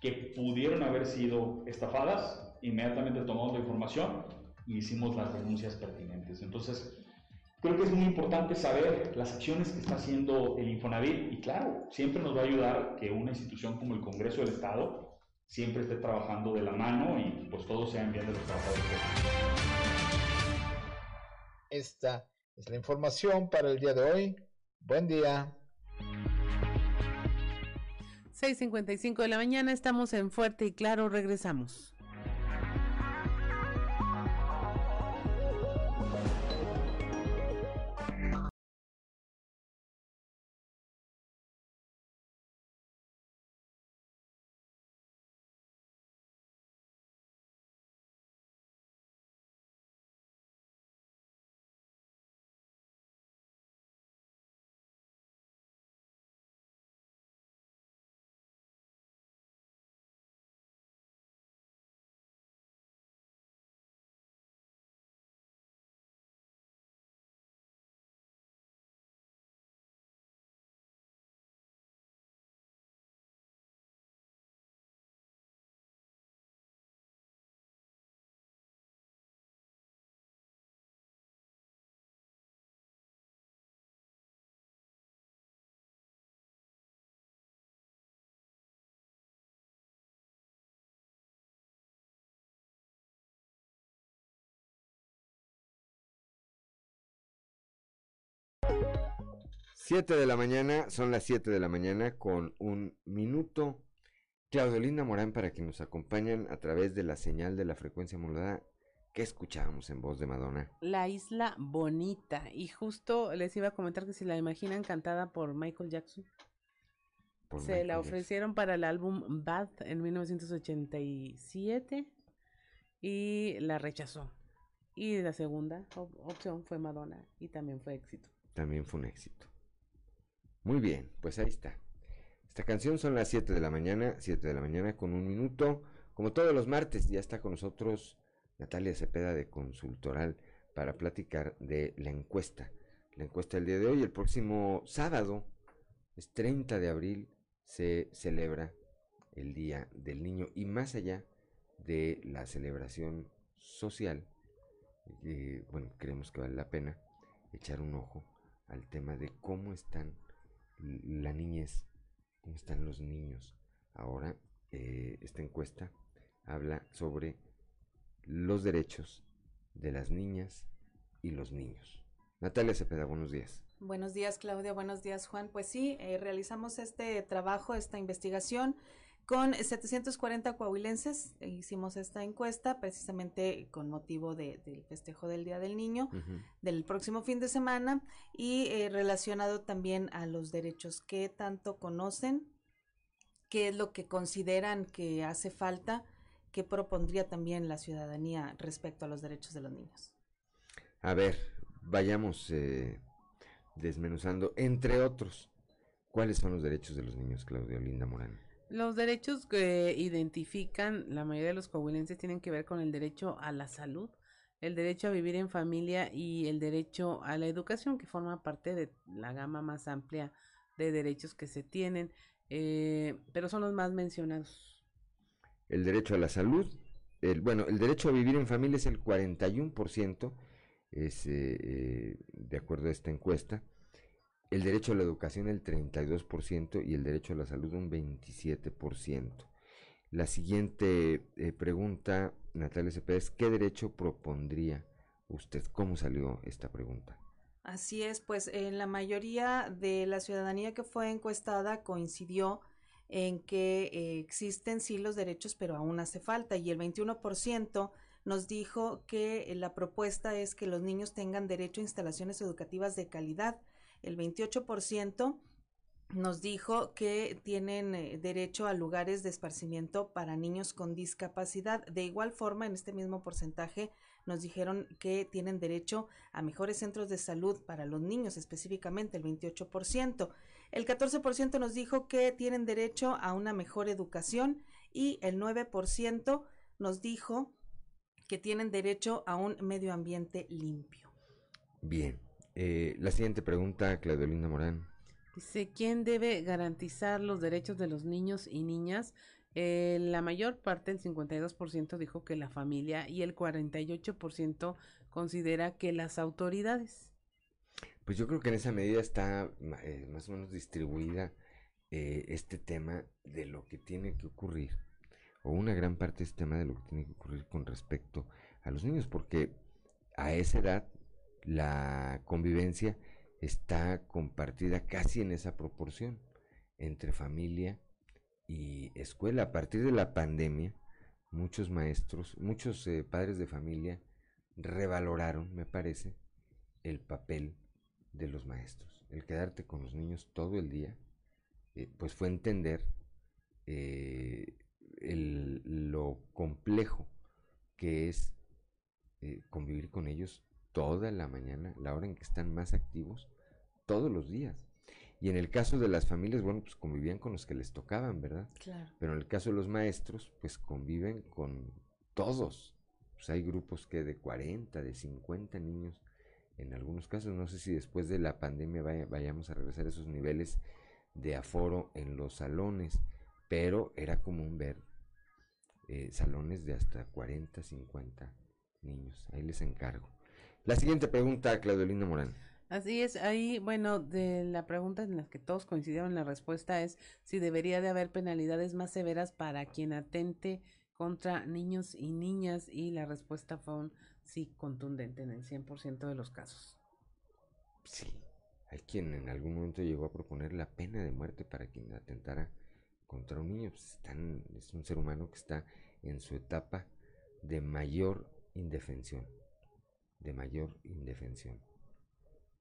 que pudieron haber sido estafadas, inmediatamente tomamos la información y hicimos las denuncias pertinentes. Entonces, creo que es muy importante saber las acciones que está haciendo el Infonavit y claro, siempre nos va a ayudar que una institución como el Congreso del Estado siempre esté trabajando de la mano y pues todos sean bien de los trabajadores. Esta es la información para el día de hoy. Buen día. 6.55 de la mañana, estamos en Fuerte y Claro, regresamos. Siete de la mañana, son las siete de la mañana con un minuto. Claudelina Morán para que nos acompañen a través de la señal de la frecuencia modulada que escuchábamos en voz de Madonna. La isla bonita. Y justo les iba a comentar que si la imaginan cantada por Michael Jackson. Por Se Michael la Jackson. ofrecieron para el álbum Bad en 1987 y la rechazó. Y la segunda op- opción fue Madonna y también fue éxito. También fue un éxito. Muy bien, pues ahí está. Esta canción son las 7 de la mañana, 7 de la mañana con un minuto. Como todos los martes, ya está con nosotros Natalia Cepeda de Consultoral para platicar de la encuesta. La encuesta del día de hoy, el próximo sábado, es 30 de abril, se celebra el Día del Niño y más allá de la celebración social, eh, bueno, creemos que vale la pena echar un ojo al tema de cómo están la niñez, cómo están los niños. Ahora, eh, esta encuesta habla sobre los derechos de las niñas y los niños. Natalia Cepeda, buenos días. Buenos días, Claudia. Buenos días, Juan. Pues sí, eh, realizamos este trabajo, esta investigación con 740 coahuilenses. E hicimos esta encuesta precisamente con motivo de- del festejo del Día del Niño del próximo fin de semana y eh, relacionado también a los derechos que tanto conocen, qué es lo que consideran que hace falta, qué propondría también la ciudadanía respecto a los derechos de los niños. A ver, vayamos eh, desmenuzando, entre otros, cuáles son los derechos de los niños, Claudia Linda Morán. Los derechos que identifican la mayoría de los coahuilenses tienen que ver con el derecho a la salud, el derecho a vivir en familia y el derecho a la educación, que forma parte de la gama más amplia de derechos que se tienen, eh, pero son los más mencionados. El derecho a la salud, el, bueno, el derecho a vivir en familia es el 41%, es eh, eh, de acuerdo a esta encuesta. El derecho a la educación el 32% y el derecho a la salud un 27%. La siguiente eh, pregunta, Natalia Cepeda, es ¿qué derecho propondría usted? ¿Cómo salió esta pregunta? Así es, pues en la mayoría de la ciudadanía que fue encuestada coincidió en que eh, existen sí los derechos, pero aún hace falta. Y el 21% nos dijo que la propuesta es que los niños tengan derecho a instalaciones educativas de calidad. El 28% nos dijo que tienen eh, derecho a lugares de esparcimiento para niños con discapacidad. De igual forma, en este mismo porcentaje, nos dijeron que tienen derecho a mejores centros de salud para los niños, específicamente el 28%. El 14% nos dijo que tienen derecho a una mejor educación y el 9% nos dijo que tienen derecho a un medio ambiente limpio. Bien. Eh, la siguiente pregunta, Claudelina Morán. Dice, ¿quién debe garantizar los derechos de los niños y niñas eh, la mayor parte, el 52%, dijo que la familia y el 48% considera que las autoridades. Pues yo creo que en esa medida está eh, más o menos distribuida eh, este tema de lo que tiene que ocurrir, o una gran parte de este tema de lo que tiene que ocurrir con respecto a los niños, porque a esa edad la convivencia está compartida casi en esa proporción entre familia y escuela. A partir de la pandemia, muchos maestros, muchos eh, padres de familia revaloraron, me parece, el papel de los maestros. El quedarte con los niños todo el día, eh, pues fue entender eh, lo complejo que es convivir con ellos toda la mañana, la hora en que están más activos, todos los días. Y en el caso de las familias, bueno, pues convivían con los que les tocaban, ¿verdad? Claro. Pero en el caso de los maestros, pues conviven con todos. Pues hay grupos que de 40, de 50 niños, en algunos casos, no sé si después de la pandemia vayamos a regresar a esos niveles de aforo en los salones, pero era común ver eh, salones de hasta 40, 50 niños. Ahí les encargo. La siguiente pregunta, Claudelina Morán. Así es, ahí, bueno, de la pregunta en la que todos coincidieron, la respuesta es si debería de haber penalidades más severas para quien atente contra niños y niñas y la respuesta fue un sí contundente en el 100% de los casos. Sí, hay quien en algún momento llegó a proponer la pena de muerte para quien atentara contra un niño. Pues están, es un ser humano que está en su etapa de mayor indefensión, de mayor indefensión.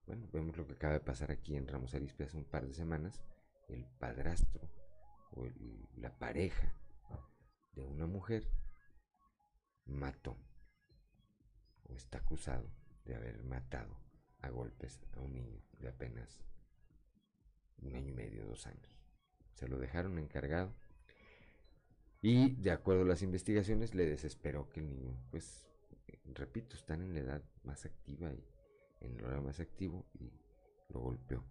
Bueno, vemos lo que acaba de pasar aquí en Ramos Arizpe hace un par de semanas. El padrastro o la pareja de una mujer mató o está acusado de haber matado a golpes a un niño de apenas un año y medio, dos años. Se lo dejaron encargado y de acuerdo a las investigaciones le desesperó que el niño, pues, repito, están en la edad más activa y en el horario más activo y lo golpeó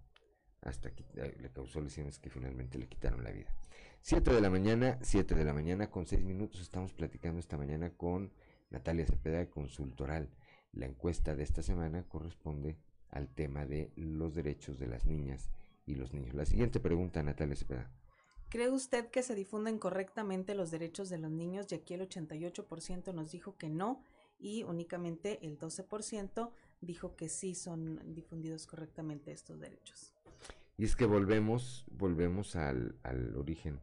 hasta que eh, le causó lesiones que finalmente le quitaron la vida. 7 de la mañana, 7 de la mañana con 6 minutos estamos platicando esta mañana con Natalia Cepeda Consultoral. La encuesta de esta semana corresponde al tema de los derechos de las niñas y los niños. La siguiente pregunta, Natalia Cepeda. ¿Cree usted que se difunden correctamente los derechos de los niños? Y aquí el 88% nos dijo que no y únicamente el 12% dijo que sí son difundidos correctamente estos derechos. Y es que volvemos, volvemos al, al origen.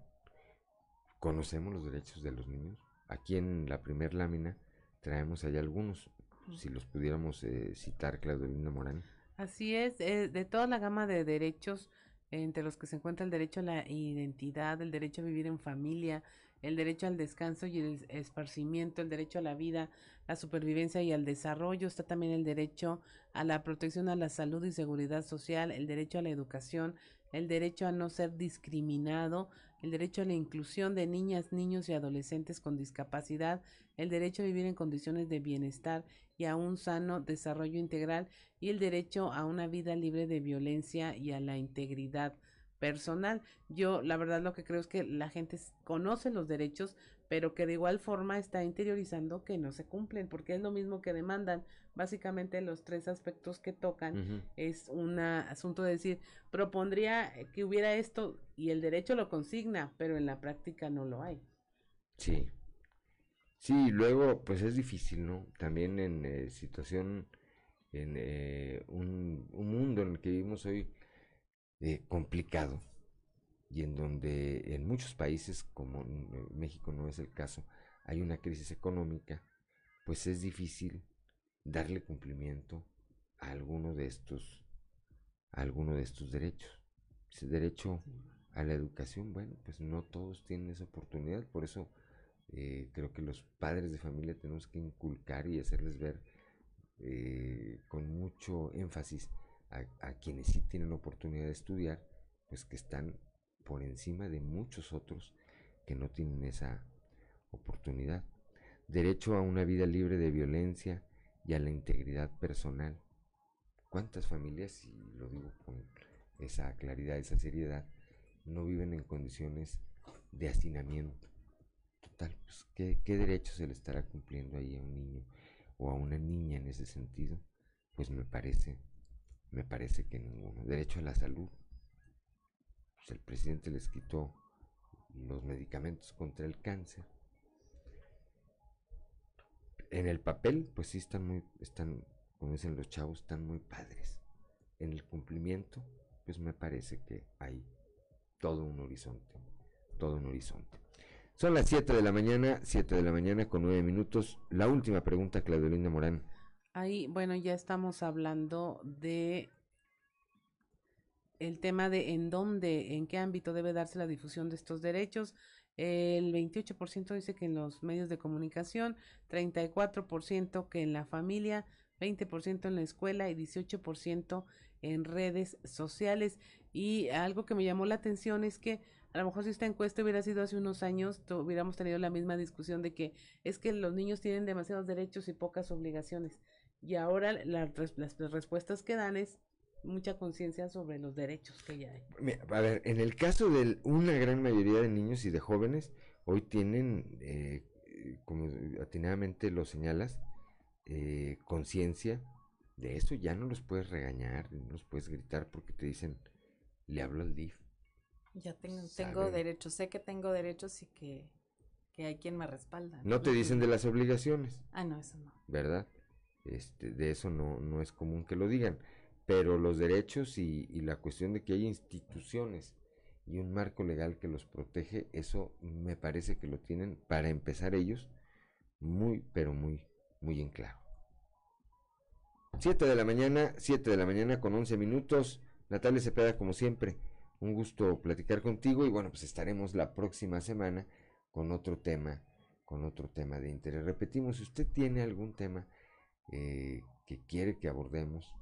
¿Conocemos los derechos de los niños? Aquí en la primer lámina traemos allá algunos, si los pudiéramos eh, citar, Claudelina Morán. Así es, eh, de toda la gama de derechos, entre los que se encuentra el derecho a la identidad, el derecho a vivir en familia, el derecho al descanso y el esparcimiento, el derecho a la vida, la supervivencia y al desarrollo, está también el derecho a la protección a la salud y seguridad social, el derecho a la educación, el derecho a no ser discriminado, el derecho a la inclusión de niñas, niños y adolescentes con discapacidad, el derecho a vivir en condiciones de bienestar y a un sano desarrollo integral y el derecho a una vida libre de violencia y a la integridad personal. Yo la verdad lo que creo es que la gente conoce los derechos, pero que de igual forma está interiorizando que no se cumplen, porque es lo mismo que demandan. Básicamente los tres aspectos que tocan es un asunto de decir, propondría que hubiera esto y el derecho lo consigna, pero en la práctica no lo hay. Sí. Sí, luego pues es difícil, ¿no? También en eh, situación en eh, un, un, mundo en el que vivimos hoy eh, complicado y en donde en muchos países, como México no es el caso, hay una crisis económica, pues es difícil darle cumplimiento a alguno de estos, a alguno de estos derechos. Ese derecho a la educación, bueno, pues no todos tienen esa oportunidad, por eso eh, creo que los padres de familia tenemos que inculcar y hacerles ver eh, con mucho énfasis a, quienes sí tienen oportunidad de estudiar, pues que están por encima de muchos otros que no tienen esa oportunidad. Derecho a una vida libre de violencia y a la integridad personal. ¿Cuántas familias, y lo digo con esa claridad, esa seriedad, no viven en condiciones de hacinamiento? Total, pues, ¿qué, ¿qué derecho se le estará cumpliendo ahí a un niño o a una niña en ese sentido? Pues me parece, me parece que ninguno. Derecho a la salud. Pues el presidente les quitó los medicamentos contra el cáncer. En el papel, pues sí están muy, están, como dicen los chavos, están muy padres. En el cumplimiento, pues me parece que hay todo un horizonte, todo un horizonte. Son las 7 de la mañana, 7 de la mañana con 9 minutos. La última pregunta, Claudelina Morán. Ahí, bueno, ya estamos hablando de el tema de en dónde, en qué ámbito debe darse la difusión de estos derechos. El 28% dice que en los medios de comunicación, 34% que en la familia, 20% en la escuela y 18% en redes sociales. Y algo que me llamó la atención es que a lo mejor si esta encuesta hubiera sido hace unos años, hubiéramos tenido la misma discusión de que es que los niños tienen demasiados derechos y pocas obligaciones. Y ahora las, las respuestas que dan es mucha conciencia sobre los derechos que ya hay. A ver, en el caso de una gran mayoría de niños y de jóvenes, hoy tienen, eh, como atinadamente lo señalas, eh, conciencia de eso, ya no los puedes regañar, no los puedes gritar porque te dicen, le hablo al DIF. Ya tengo, tengo derechos, sé que tengo derechos y que, que hay quien me respalda. No te dicen de las obligaciones. Ah, no, eso no. ¿Verdad? Este, de eso no, no es común que lo digan pero los derechos y, la cuestión de que hay instituciones y un marco legal que los protege, eso me parece que lo tienen, para empezar ellos, muy, pero muy, muy en claro. 7 de la mañana, 7 de la mañana con 11 minutos. Natalia Cepeda, como siempre, un gusto platicar contigo y bueno, pues estaremos la próxima semana con otro tema, con otro tema de interés. Repetimos, si usted tiene algún tema eh, que quiere que abordemos,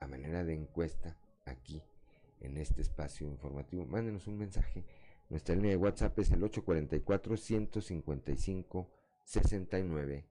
a manera de encuesta aquí en este espacio informativo. Mándenos un mensaje. Nuestra línea de WhatsApp es el 844 155 69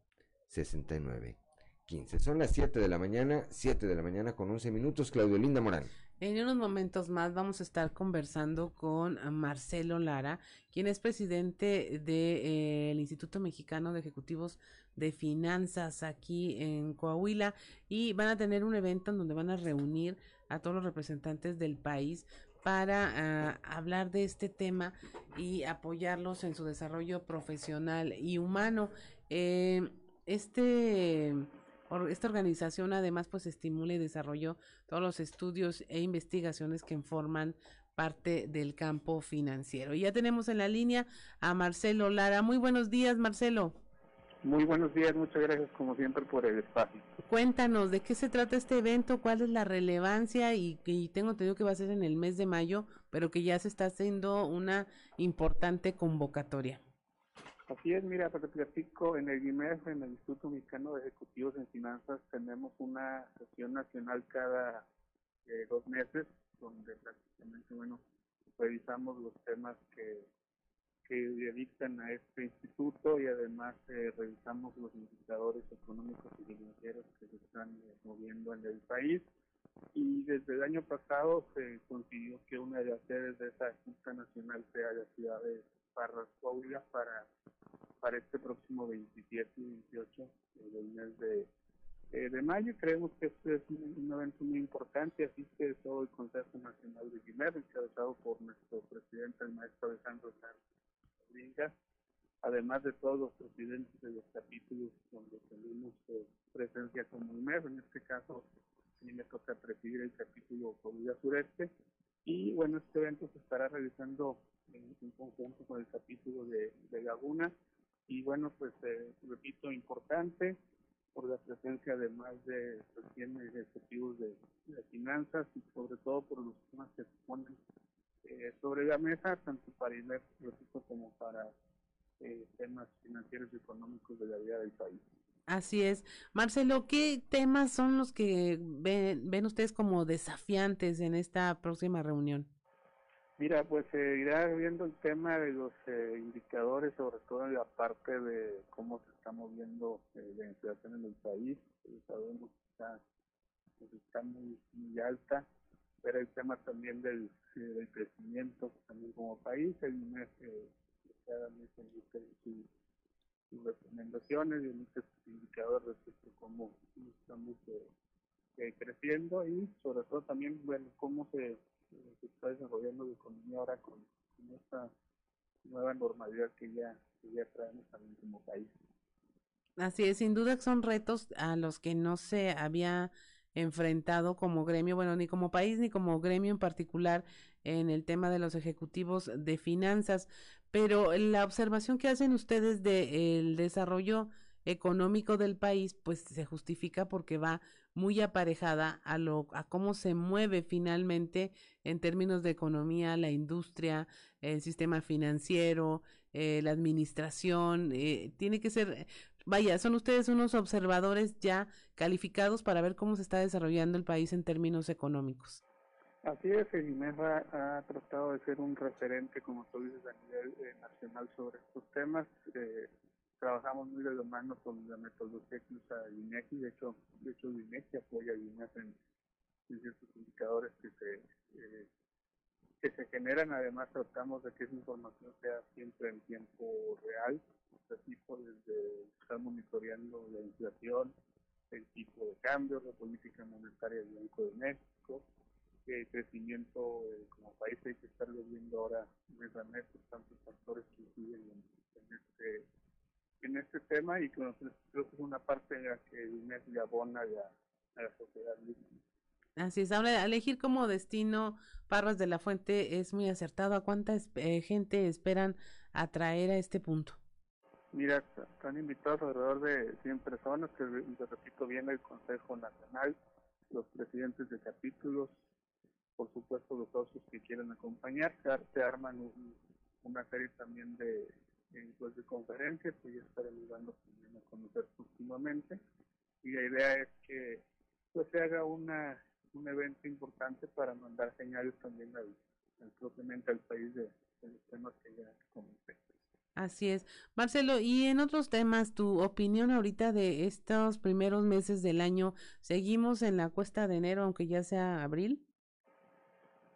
69 15. Son las 7 de la mañana, 7 de la mañana con 11 minutos. Claudio Linda Morán. En unos momentos más vamos a estar conversando con Marcelo Lara, quien es presidente del de, eh, Instituto Mexicano de Ejecutivos de Finanzas aquí en Coahuila y van a tener un evento en donde van a reunir a todos los representantes del país para uh, hablar de este tema y apoyarlos en su desarrollo profesional y humano. Eh, este esta organización además pues estimula y desarrolló todos los estudios e investigaciones que forman parte del campo financiero. Y ya tenemos en la línea a Marcelo Lara. Muy buenos días, Marcelo. Muy buenos días, muchas gracias como siempre por el espacio. Cuéntanos de qué se trata este evento, cuál es la relevancia y, y tengo entendido que va a ser en el mes de mayo, pero que ya se está haciendo una importante convocatoria. Así es, mira, te platico, en el GIMEF, en el Instituto Mexicano de Ejecutivos en Finanzas, tenemos una sesión nacional cada eh, dos meses, donde prácticamente, bueno, revisamos los temas que, que dictan a este instituto y además eh, revisamos los indicadores económicos y financieros que se están eh, moviendo en el país. Y desde el año pasado se consiguió que una de las sedes de esa Junta Nacional sea la ciudad de Parras Coahuila para para este próximo 27 y 28 del mes de, eh, de mayo. Creemos que este es un, evento muy importante, asiste todo el Consejo Nacional de Guimer, encabezado por nuestro presidente, el maestro Alejandro Rodríguez, además de todos los presidentes de los capítulos donde tenemos eh, presencia como IMEF, en este caso a mí me toca presidir el capítulo Comunidad Sureste, y bueno, este evento se estará realizando en, conjunto con el capítulo de, Laguna, y bueno, pues eh, repito, importante por la presencia de más de 100 ejecutivos de, de, finanzas y sobre todo por los temas que se ponen eh, sobre la mesa, tanto para IMEF, como para eh, temas financieros y económicos de la vida del país. Así es. Marcelo, ¿qué temas son los que ven, ven ustedes como desafiantes en esta próxima reunión? Mira, pues se irá viendo el tema de los eh, indicadores, sobre todo en la parte de cómo se está moviendo eh, la inflación en el país. sabemos que está, pues, está muy, muy, alta, pero el tema también del, del crecimiento también como país. El mes cada mes sus, sus recomendaciones y muchos indicadores respecto a cómo estamos eh, eh, creciendo y sobre todo también bueno cómo se, se, está desarrollando la economía ahora con, esta nueva normalidad que ya, que ya traemos también como país. Así es, sin duda son retos a los que no se había enfrentado como gremio, bueno, ni como país ni como gremio en particular en el tema de los ejecutivos de finanzas, pero la observación que hacen ustedes del desarrollo económico del país, pues se justifica porque va muy aparejada a lo a cómo se mueve finalmente en términos de economía la industria, el sistema financiero, eh, la administración, eh, tiene que ser vaya, son ustedes unos observadores ya calificados para ver cómo se está desarrollando el país en términos económicos. Así es, INEFA ha tratado de ser un referente, como tú dices, a nivel eh, nacional sobre estos temas. Eh, trabajamos muy de la mano con la metodología que usa INEGI, de hecho, de hecho INEGI apoya a en, ciertos indicadores que se eh, que se generan, además tratamos de que esa información sea siempre en tiempo real, este tipo desde estar monitoreando la inflación, el tipo de cambio, la política monetaria del Banco de México, el crecimiento eh, como país hay que estar viendo ahora mes a mes tantos factores que inciden en, este en este tema y que creo que es una parte en la que el mes le abona a la, sociedad misma. Así es, habla elegir como destino Parras de la Fuente es muy acertado. ¿A cuánta eh, gente esperan atraer a este punto? Mira, están invitados alrededor de 100 personas, que repito, viene el Consejo Nacional, los presidentes de capítulos, por supuesto los socios que quieren acompañar, se, arman una serie también de, pues, de conferencias ya estaremos dando también a conocer próximamente y la idea es que pues se haga una un evento importante para mandar señales también al, propiamente al país de, los temas que ya comenté. Así es. Marcelo, y en otros temas, tu opinión ahorita de estos primeros meses del año, ¿seguimos en la cuesta de enero, aunque ya sea abril?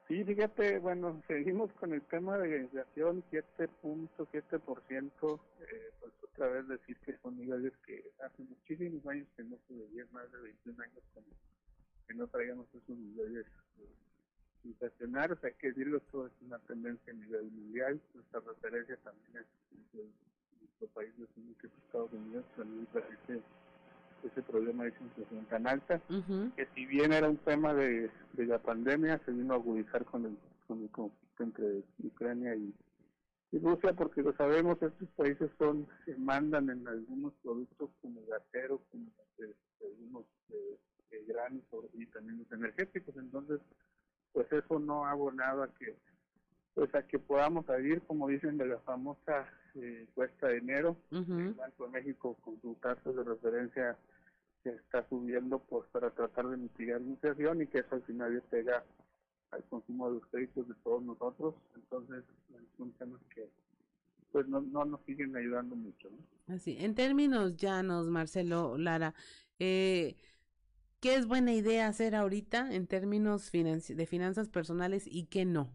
Sí, fíjate, bueno, seguimos con el tema de la inflación, 7.7%, eh, pues otra vez decir que son niveles que hace muchísimos años que no se veían, más de 21 años que no traíamos esos niveles eh, inflacionarios, hay que decirlo, esto es una tendencia a nivel mundial, nuestra referencia también es, nuestro país, es Estados Unidos, también parece ese problema de inflación tan alta, que si bien era un tema de, de, la pandemia, se vino a agudizar con el, con el conflicto entre Ucrania y, Rusia, porque lo sabemos, estos países son se mandan en algunos productos como el acero, como algunos eh, eh, granos y también los energéticos, entonces pues eso no ha abonado a que pues a que podamos salir, como dicen, de la famosa eh, cuesta de enero. El Banco de México con su tasa de referencia que está subiendo pues para tratar de mitigar la inflación y que eso al final pega al consumo de los créditos de todos nosotros. Entonces, son temas que pues no, no nos siguen ayudando mucho. Así, en términos llanos, Marcelo Lara, eh, ¿qué es buena idea hacer ahorita en términos de finanzas personales y qué no?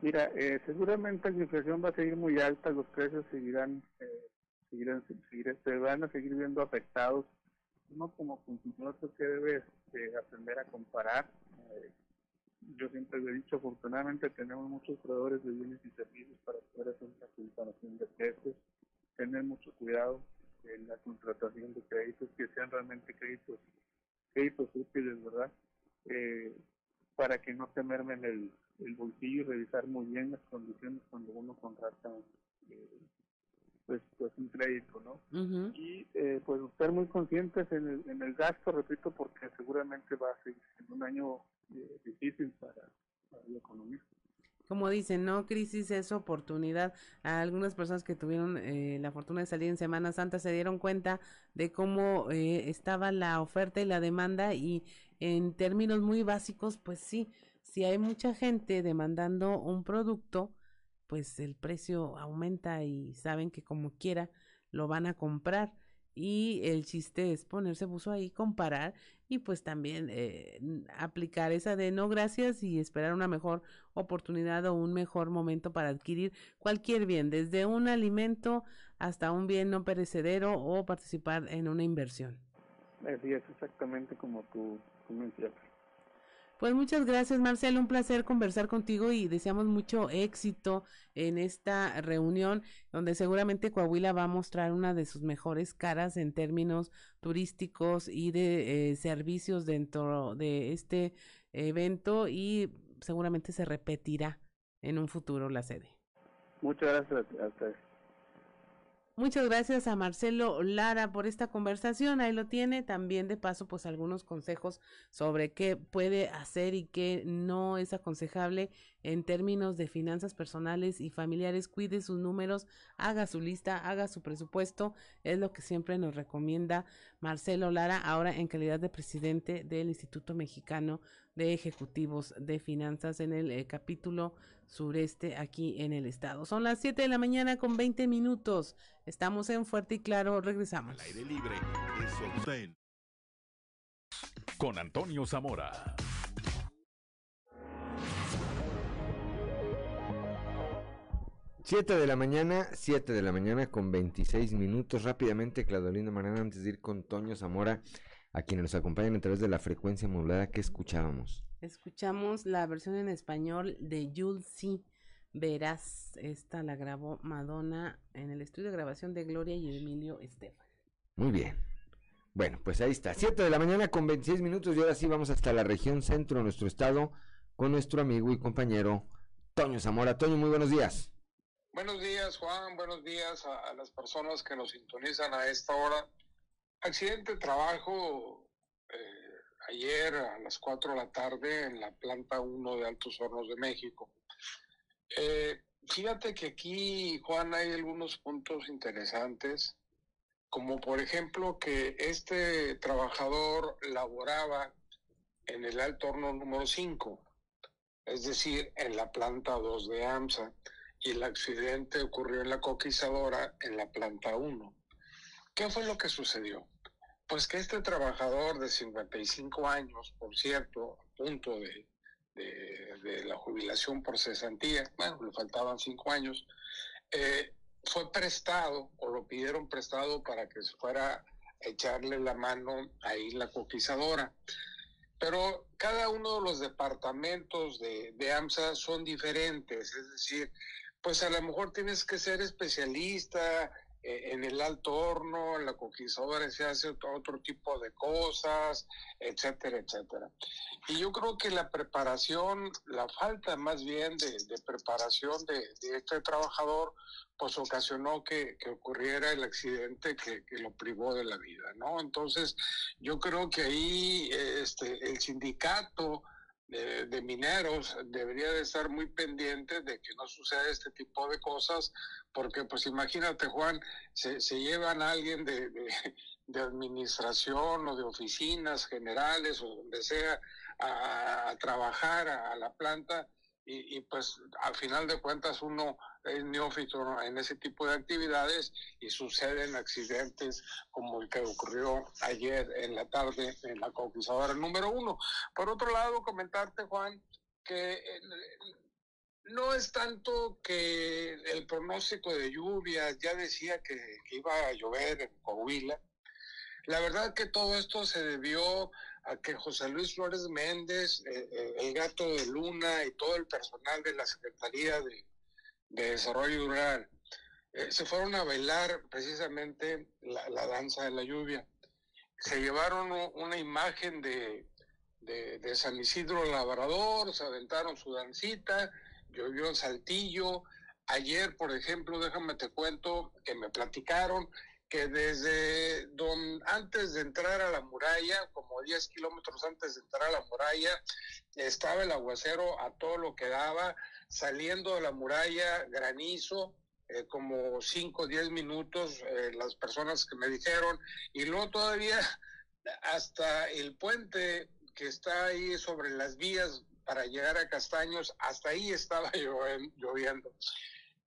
Mira, eh, seguramente la inflación va a seguir muy alta, los precios seguirán, eh, seguirán, se van a seguir viendo afectados uno como consumidor que debe este, aprender a comparar. Eh, yo siempre he dicho, afortunadamente tenemos muchos proveedores de bienes y servicios para poder hacer una comparación de precios, tener mucho cuidado en la contratación de créditos que sean realmente créditos, créditos útiles, ¿verdad? Eh, para que no se mermen el, el bolsillo y revisar muy bien las condiciones cuando uno contrata eh, pues, pues un crédito, ¿no? Y eh, pues estar muy conscientes en el, en el gasto, repito, porque seguramente va a ser un año eh, difícil para, la economía. Como dicen, no crisis es oportunidad. A algunas personas que tuvieron eh, la fortuna de salir en Semana Santa se dieron cuenta de cómo estaba la oferta y la demanda y en términos muy básicos, pues sí, si hay mucha gente demandando un producto, pues el precio aumenta y saben que como quiera lo van a comprar. Y el chiste es ponerse buzo ahí, comparar y pues también eh, aplicar esa de no gracias y esperar una mejor oportunidad o un mejor momento para adquirir cualquier bien, desde un alimento hasta un bien no perecedero o participar en una inversión. Así es exactamente como tú, tú. Pues muchas gracias, Marcelo. Un placer conversar contigo y deseamos mucho éxito en esta reunión donde seguramente Coahuila va a mostrar una de sus mejores caras en términos turísticos y de eh, servicios dentro de este evento y seguramente se repetirá en un futuro la sede. Muchas gracias a ustedes. Muchas gracias a Marcelo Lara por esta conversación. Ahí lo tiene. También de paso, pues algunos consejos sobre qué puede hacer y qué no es aconsejable en términos de finanzas personales y familiares. Cuide sus números, haga su lista, haga su presupuesto. Es lo que siempre nos recomienda Marcelo Lara, ahora en calidad de presidente del Instituto Mexicano de Ejecutivos de Finanzas en el eh, capítulo sureste aquí en el estado. Son las 7 de la mañana con 20 minutos. Estamos en Fuerte y Claro, regresamos. aire libre, Con Antonio Zamora. Siete de la mañana, 7 de la mañana con 26 minutos. Rápidamente, Claudolina Marana, antes de ir con Toño Zamora, a quienes nos acompañan a través de la frecuencia modulada que escuchábamos. Escuchamos la versión en español de Jules Verás. Esta la grabó Madonna en el estudio de grabación de Gloria y Emilio Estefan. Muy bien. Bueno, pues ahí está. 7 de la mañana con 26 minutos y ahora sí vamos hasta la región centro de nuestro estado con nuestro amigo y compañero Toño Zamora. Toño, muy buenos días. Buenos días, Juan. Buenos días a, las personas que nos sintonizan a esta hora. Accidente de trabajo ayer a las 4 de la tarde en la planta 1 de Altos Hornos de México. Eh, fíjate que aquí, Juan, hay algunos puntos interesantes, como por ejemplo que este trabajador laboraba en el alto horno número 5, es decir, en la planta 2 de AMSA, y el accidente ocurrió en la coquizadora en la planta 1. ¿Qué fue lo que sucedió? Pues que este trabajador de 55 años, por cierto, a punto de, la jubilación por cesantía, bueno, le faltaban cinco años, eh, fue prestado o lo pidieron prestado para que se fuera a echarle la mano ahí la coquizadora. Pero cada uno de los departamentos de, de AMSA son diferentes, es decir, pues a lo mejor tienes que ser especialista eh, en el alto horno, en la conquistadora se hace otro tipo de cosas, etcétera, etcétera. Y yo creo que la preparación, la falta más bien de, preparación de, este trabajador, pues ocasionó que, ocurriera el accidente que, que, lo privó de la vida, ¿no? Entonces, yo creo que ahí este, el sindicato de, mineros debería de estar muy pendiente de que no suceda este tipo de cosas, porque pues imagínate Juan, se, llevan a alguien de, de, administración o de oficinas generales o donde sea a, trabajar a la planta y, pues al final de cuentas uno es neófito en ese tipo de actividades y suceden accidentes como el que ocurrió ayer en la tarde en la conquistadora número uno. Por otro lado, comentarte, Juan, que eh, no es tanto que el pronóstico de lluvia ya decía que, que iba a llover en Coahuila. La verdad que todo esto se debió a que José Luis Flores Méndez, eh, eh, el gato de Luna y todo el personal de la Secretaría de, Desarrollo Rural eh, se fueron a bailar precisamente la, danza de la lluvia. Se llevaron una imagen de, de, de, San Isidro Labrador, se aventaron su dancita, llovió en Saltillo. Ayer, por ejemplo, déjame te cuento que me platicaron que desde don, antes de entrar a la muralla, como 10 kilómetros antes de entrar a la muralla, estaba el aguacero a todo lo que daba, saliendo de la muralla, granizo, eh, como 5 o 10 minutos, eh, las personas que me dijeron, y luego todavía hasta el puente que está ahí sobre las vías para llegar a Castaños, hasta ahí estaba lloviendo.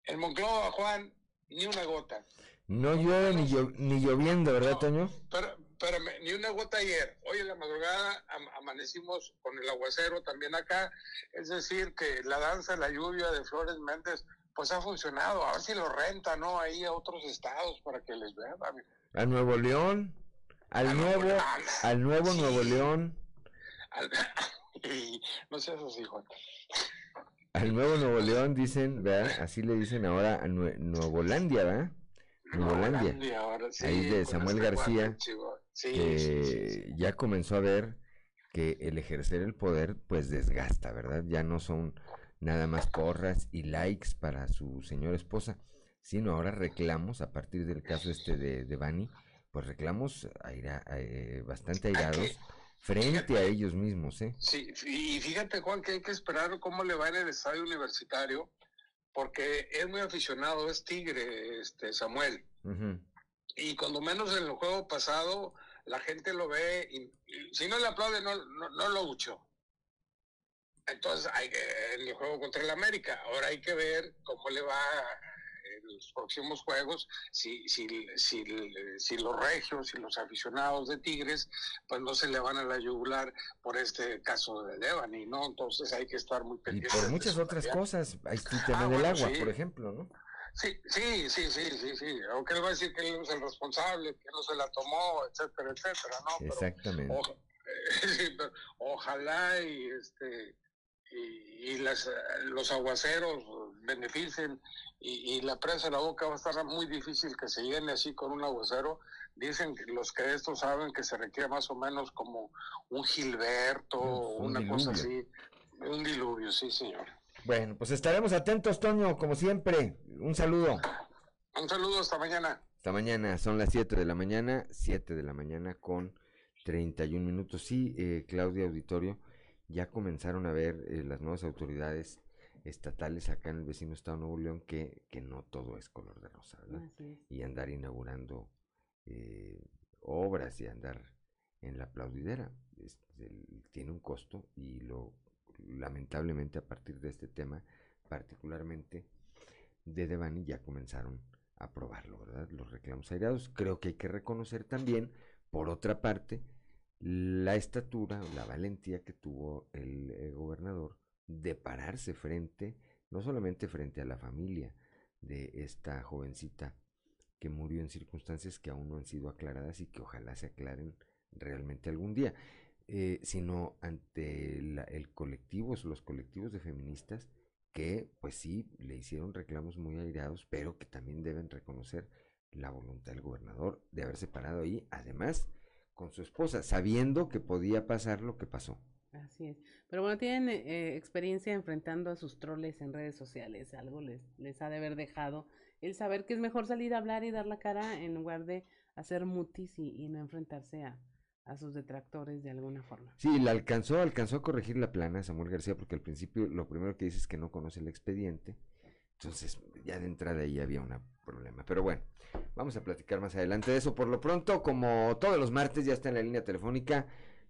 En Monclova, Juan, ni una gota. No llueve ni, ni lloviendo, ¿verdad, Toño? Pero, pero ni una gota ayer. Hoy en la madrugada amanecimos con el aguacero también acá. Es decir, que la danza la lluvia de Flores Méndez, pues ha funcionado. A ver si lo renta, ¿no? Ahí a otros estados para que les vean. A Nuevo León, al nuevo, al nuevo Nuevo León. no seas así, Juan. Al nuevo Nuevo León dicen, ¿verdad? Así le dicen ahora a Nue Nuevo Landia, ¿verdad? Nuevolandia, ahí de Samuel García, que ya comenzó a ver que el ejercer el poder pues desgasta, ¿verdad? Ya no son nada más porras y likes para su señora esposa, sino ahora reclamos, a partir del caso este de, de Bani, pues reclamos aira, eh, bastante airados frente a ellos mismos, ¿eh? Sí, y fíjate Juan que hay que esperar cómo le va en el estadio universitario, porque es muy aficionado, es tigre, este Samuel. Y cuando menos en el juego pasado, la gente lo ve y, si no le aplaude, no, no, lo luchó. Entonces, hay que, en el juego contra el América, ahora hay que ver cómo le va los próximos juegos, si, si, si, si los regios y los aficionados de Tigres, pues no se le van a la yugular por este caso de Devani, ¿no? Entonces hay que estar muy pendientes. Y por muchas otras cosas, hay el tema ah, del agua, por ejemplo, ¿no? Sí, sí, sí, sí, sí, sí. Aunque él va a decir que él es el responsable, que no se la tomó, etcétera, etcétera, ¿no? Exactamente. ojalá y este y, las, los aguaceros beneficien y, la prensa en la boca va a estar muy difícil que se llene así con un aguacero. Dicen que los que esto saben que se requiere más o menos como un Gilberto, una cosa así, un diluvio, sí, señor. Bueno, pues estaremos atentos, Toño, como siempre. Un saludo. Un saludo, hasta mañana. Hasta mañana, son las 7 de la mañana, 7 de la mañana con 31 minutos. Sí, eh, Claudia Auditorio, ya comenzaron a ver eh, las nuevas autoridades estatales acá en el vecino estado de Nuevo León que, que no todo es color de rosa, ¿verdad? Y andar inaugurando eh, obras y andar en la aplaudidera tiene un costo y lo lamentablemente a partir de este tema, particularmente de Devani, ya comenzaron a probarlo, ¿verdad? Los reclamos airados. Creo que hay que reconocer también, por otra parte, la estatura, la valentía que tuvo el, el gobernador de pararse frente, no solamente frente a la familia de esta jovencita que murió en circunstancias que aún no han sido aclaradas y que ojalá se aclaren realmente algún día, eh, sino ante el colectivo, los colectivos de feministas que pues sí le hicieron reclamos muy airados, pero que también deben reconocer la voluntad del gobernador de haberse parado ahí, además con su esposa, sabiendo que podía pasar lo que pasó. Así es. Pero bueno, tienen eh, experiencia enfrentando a sus troles en redes sociales. Algo les, les ha de haber dejado el saber que es mejor salir a hablar y dar la cara en lugar de hacer mutis y no enfrentarse a, a sus detractores de alguna forma. Sí, la alcanzó, alcanzó a corregir la plana Samuel García porque al principio lo primero que dice es que no conoce el expediente. Entonces, ya de entrada ahí había un problema. Pero bueno, vamos a platicar más adelante de eso. Por lo pronto, como todos los martes, ya está en la línea telefónica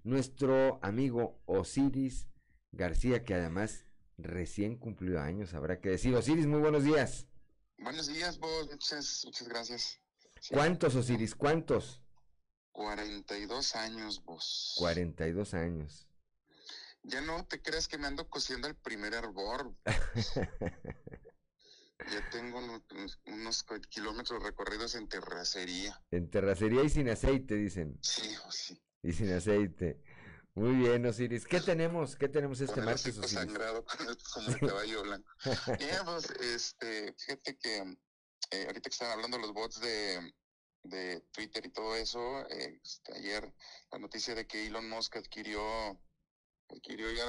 nuestro amigo Osiris García, que además recién cumplió años, habrá que decir. Osiris, muy buenos días. Buenos días, vos, muchas, muchas gracias. ¿Cuántos, Osiris? ¿Cuántos? 42 años vos. 42 años. Ya no te creas que me ando cosiendo el primer hervor. ya tengo unos, kilómetros recorridos en terracería. En terracería y sin aceite, dicen. Sí, sí. Y sin aceite. Muy bien, Osiris. ¿Qué tenemos? ¿Qué tenemos este martes, Osiris? sangrado como el caballo blanco. Pues, este, fíjate que eh, ahorita que están hablando los bots de, de Twitter y todo eso, eh, este, ayer la noticia de que Elon Musk adquirió, adquirió ya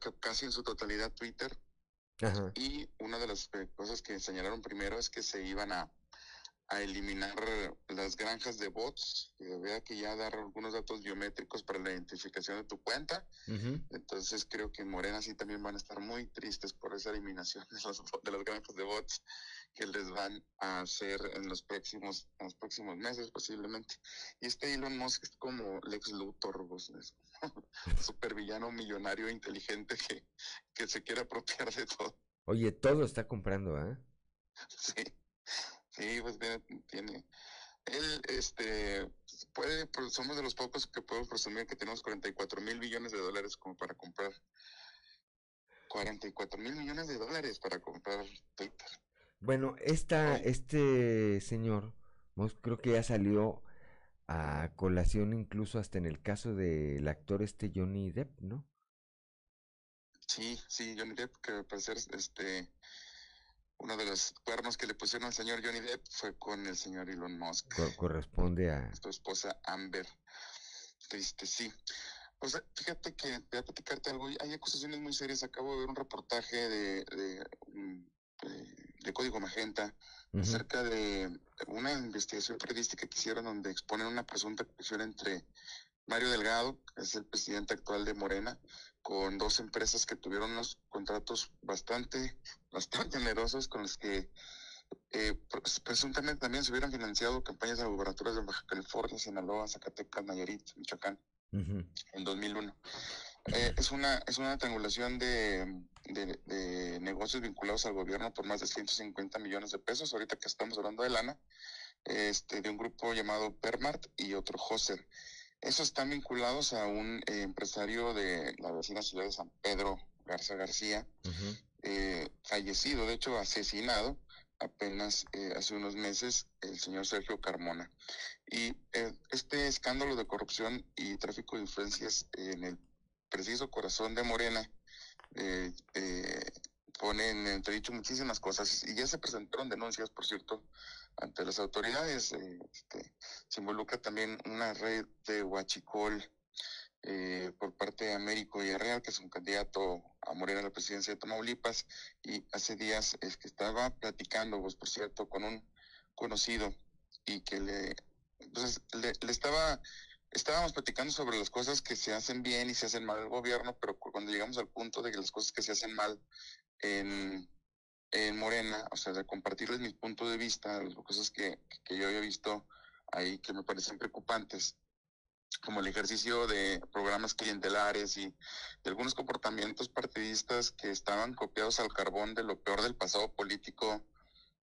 ca- casi en su totalidad Twitter. Y una de las eh, cosas que señalaron primero es que se iban a, a eliminar las granjas de bots, que vea que ya dar algunos datos biométricos para la identificación de tu cuenta. Entonces creo que en Morena sí también van a estar muy tristes por esa eliminación de, los, de las granjas de bots que les van a hacer en los próximos, en los próximos meses posiblemente. Y este Elon Musk es como Lex Luthor, vos, es un supervillano millonario inteligente que, que se quiere apropiar de todo. Oye, todo está comprando, ¿ah? Sí, sí, pues tiene, tiene- él, este, puede, somos de los pocos que podemos presumir que tenemos 44 mil millones de dólares como para comprar. 44 mil millones de dólares para comprar Twitter. Bueno, esta, este señor, creo que ya salió a colación incluso hasta en el caso del actor este Johnny Depp, ¿no? Sí, sí, Johnny Depp, que al parecer, este, uno de los cuernos que le pusieron al señor Johnny Depp fue con el señor Elon Musk. Co- corresponde a... su esposa Amber. Este, sí. O sea, fíjate que voy a platicarte algo. Hay acusaciones muy serias. Acabo de ver un reportaje de, de, mm, de- de Código Magenta acerca de una investigación periodística que hicieron donde exponen una presunta conexión entre Mario Delgado, que es el presidente actual de Morena, con dos empresas que tuvieron unos contratos bastante, bastante generosos con los que eh, pres- presuntamente también se hubieran financiado campañas de gubernaturas de Baja California, Sinaloa, Zacatecas, Nayarit, Michoacán en 2001. Eh, es una es una triangulación de, de, de negocios vinculados al gobierno por más de 150 millones de pesos. Ahorita que estamos hablando de lana, este, de un grupo llamado Permart y otro Hoser. Esos están vinculados a un eh, empresario de la vecina ciudad de San Pedro, Garza García, eh, fallecido, de hecho asesinado apenas eh, hace unos meses el señor Sergio Carmona. Y eh, este escándalo de corrupción y tráfico de influencias en el preciso corazón de Morena eh, eh, pone en entredicho muchísimas cosas y ya se presentaron denuncias, por cierto, ante las autoridades. eh, este, se involucra también una red de huachicol eh, por parte de Américo Villarreal, que es un candidato a Morena a la presidencia de Tamaulipas, y hace días es que estaba platicando, pues por cierto, con un conocido y que le, entonces, le, estaba, estábamos platicando sobre las cosas que se hacen bien y se hacen mal el gobierno, pero cu- cuando llegamos al punto de que las cosas que se hacen mal en, en Morena, o sea, de compartirles mi punto de vista, las cosas que, que yo había visto ahí que me parecen preocupantes, como el ejercicio de programas clientelares y de algunos comportamientos partidistas que estaban copiados al carbón de lo peor del pasado político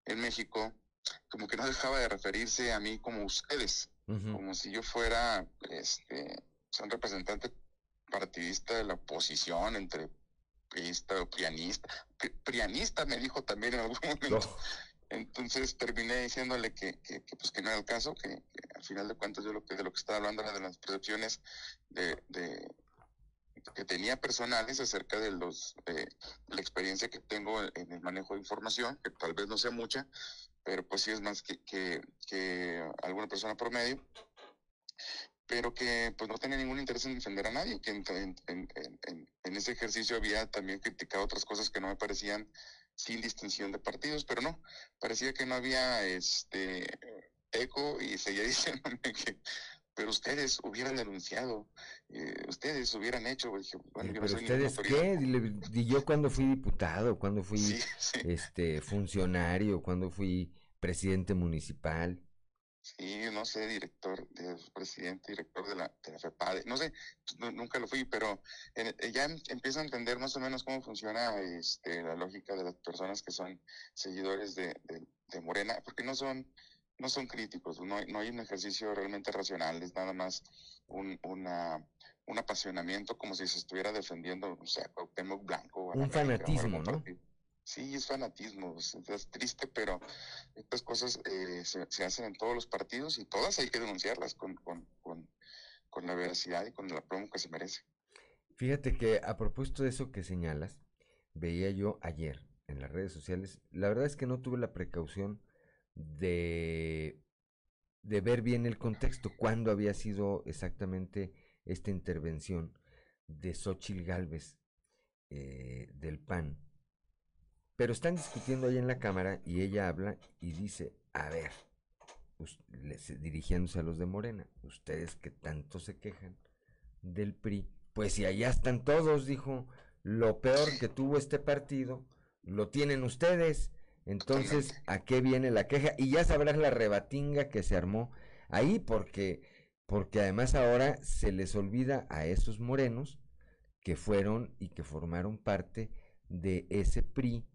en México, como que no dejaba de referirse a mí como ustedes, como si yo fuera este, un representante partidista de la oposición entre priista o prianista. Pri- Prianista me dijo también en algún momento. Entonces terminé diciéndole que, que, que, pues que no era el caso, que, que al final de cuentas yo lo que de lo que estaba hablando era de las percepciones de, de que tenía personales acerca de los de la experiencia que tengo en, en el manejo de información, que tal vez no sea mucha, pero pues sí es más que, que, que alguna persona promedio, pero que pues no tenía ningún interés en defender a nadie, que en, en, en, en- en ese ejercicio había también criticado otras cosas que no me parecían sin distinción de partidos, pero no, parecía que no había este eco y seguía diciéndome que pero ustedes hubieran denunciado, eh, ustedes hubieran hecho, dije, bueno, yo no Pero soy ustedes qué, y yo cuando fui diputado, cuando fui Sí, sí. este funcionario, cuando fui presidente municipal. Sí, no sé, director, de, presidente, director de la, de la FEPADE, no sé, nu- nunca lo fui, pero eh, ya em- empiezo a entender más o menos cómo funciona este, la lógica de las personas que son seguidores de, de- de Morena, porque no son, no son críticos, no hay, no hay un ejercicio realmente racional, es nada más un, una, un apasionamiento como si se estuviera defendiendo, o sea, Cuauhtémoc Blanco. Un fanatismo, ¿no? partido. Sí, es fanatismo, es, triste, pero estas cosas eh, se, se hacen en todos los partidos y todas hay que denunciarlas con, con, con, con la veracidad y con la promo que se merece. Fíjate que a propósito de eso que señalas, veía yo ayer en las redes sociales, la verdad es que no tuve la precaución de, de ver bien el contexto, cuándo había sido exactamente esta intervención de Xochil Gálvez eh, del PAN. Pero están discutiendo ahí en la Cámara y ella habla y dice, a ver, dirigiéndose a los de Morena, ustedes que tanto se quejan del PRI, pues si allá están todos, dijo, lo peor que tuvo este partido, lo tienen ustedes, entonces, ¿a qué viene la queja? Y ya sabrás la rebatinga que se armó ahí, porque, porque además ahora se les olvida a esos morenos que fueron y que formaron parte de ese PRI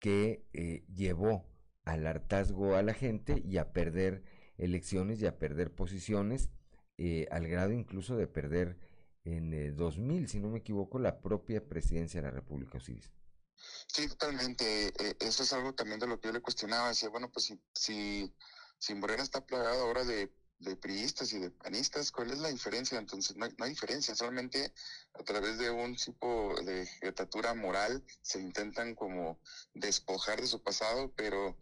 que eh, llevó al hartazgo a la gente y a perder elecciones y a perder posiciones, eh, al grado incluso de perder en 2000, eh, si no me equivoco, la propia presidencia de la República Osiris. Sí, totalmente. Eh, eso es algo también de lo que yo le cuestionaba. Decía, bueno, pues si, si, si Morena está plagado ahora de, de priistas y de panistas, ¿cuál es la diferencia? Entonces, no hay, no hay diferencia. Solamente a través de un tipo de estatura moral se intentan como despojar de su pasado, pero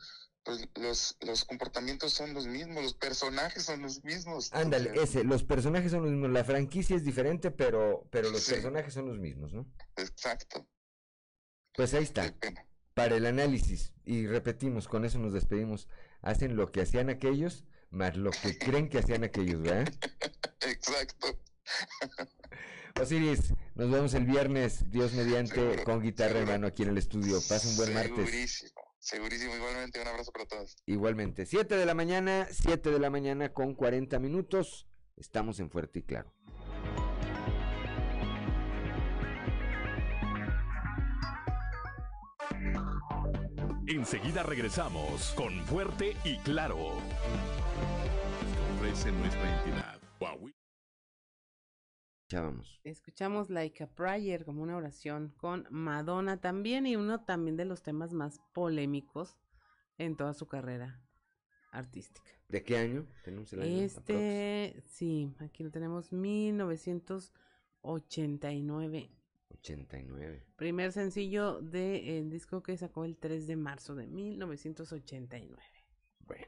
pues los, los comportamientos son los mismos, los personajes son los mismos. Ándale, ese, los personajes son los mismos, la franquicia es diferente, pero, pero los personajes son los mismos, ¿no? Exacto. Pues ahí está, para el análisis, y repetimos, con eso nos despedimos, hacen lo que hacían aquellos, más lo que creen que hacían aquellos, ¿verdad? Exacto. Osiris, nos vemos el viernes, Dios mediante, con guitarra en mano aquí en el estudio. Pasa un buen martes. Segurísimo, igualmente, un abrazo para todos. Igualmente, 7 de la mañana, 7 de la mañana con 40 minutos. Estamos en Fuerte y Claro. Enseguida regresamos con Fuerte y Claro. ofrece nuestra entidad. Escuchábamos. Escuchamos Like a Prayer como una oración con Madonna también y uno también de los temas más polémicos en toda su carrera artística. ¿De qué año? Tenemos el año este, sí, aquí lo tenemos 1989. 89. Primer sencillo del disco que sacó el 3 de marzo de 1989. Bueno.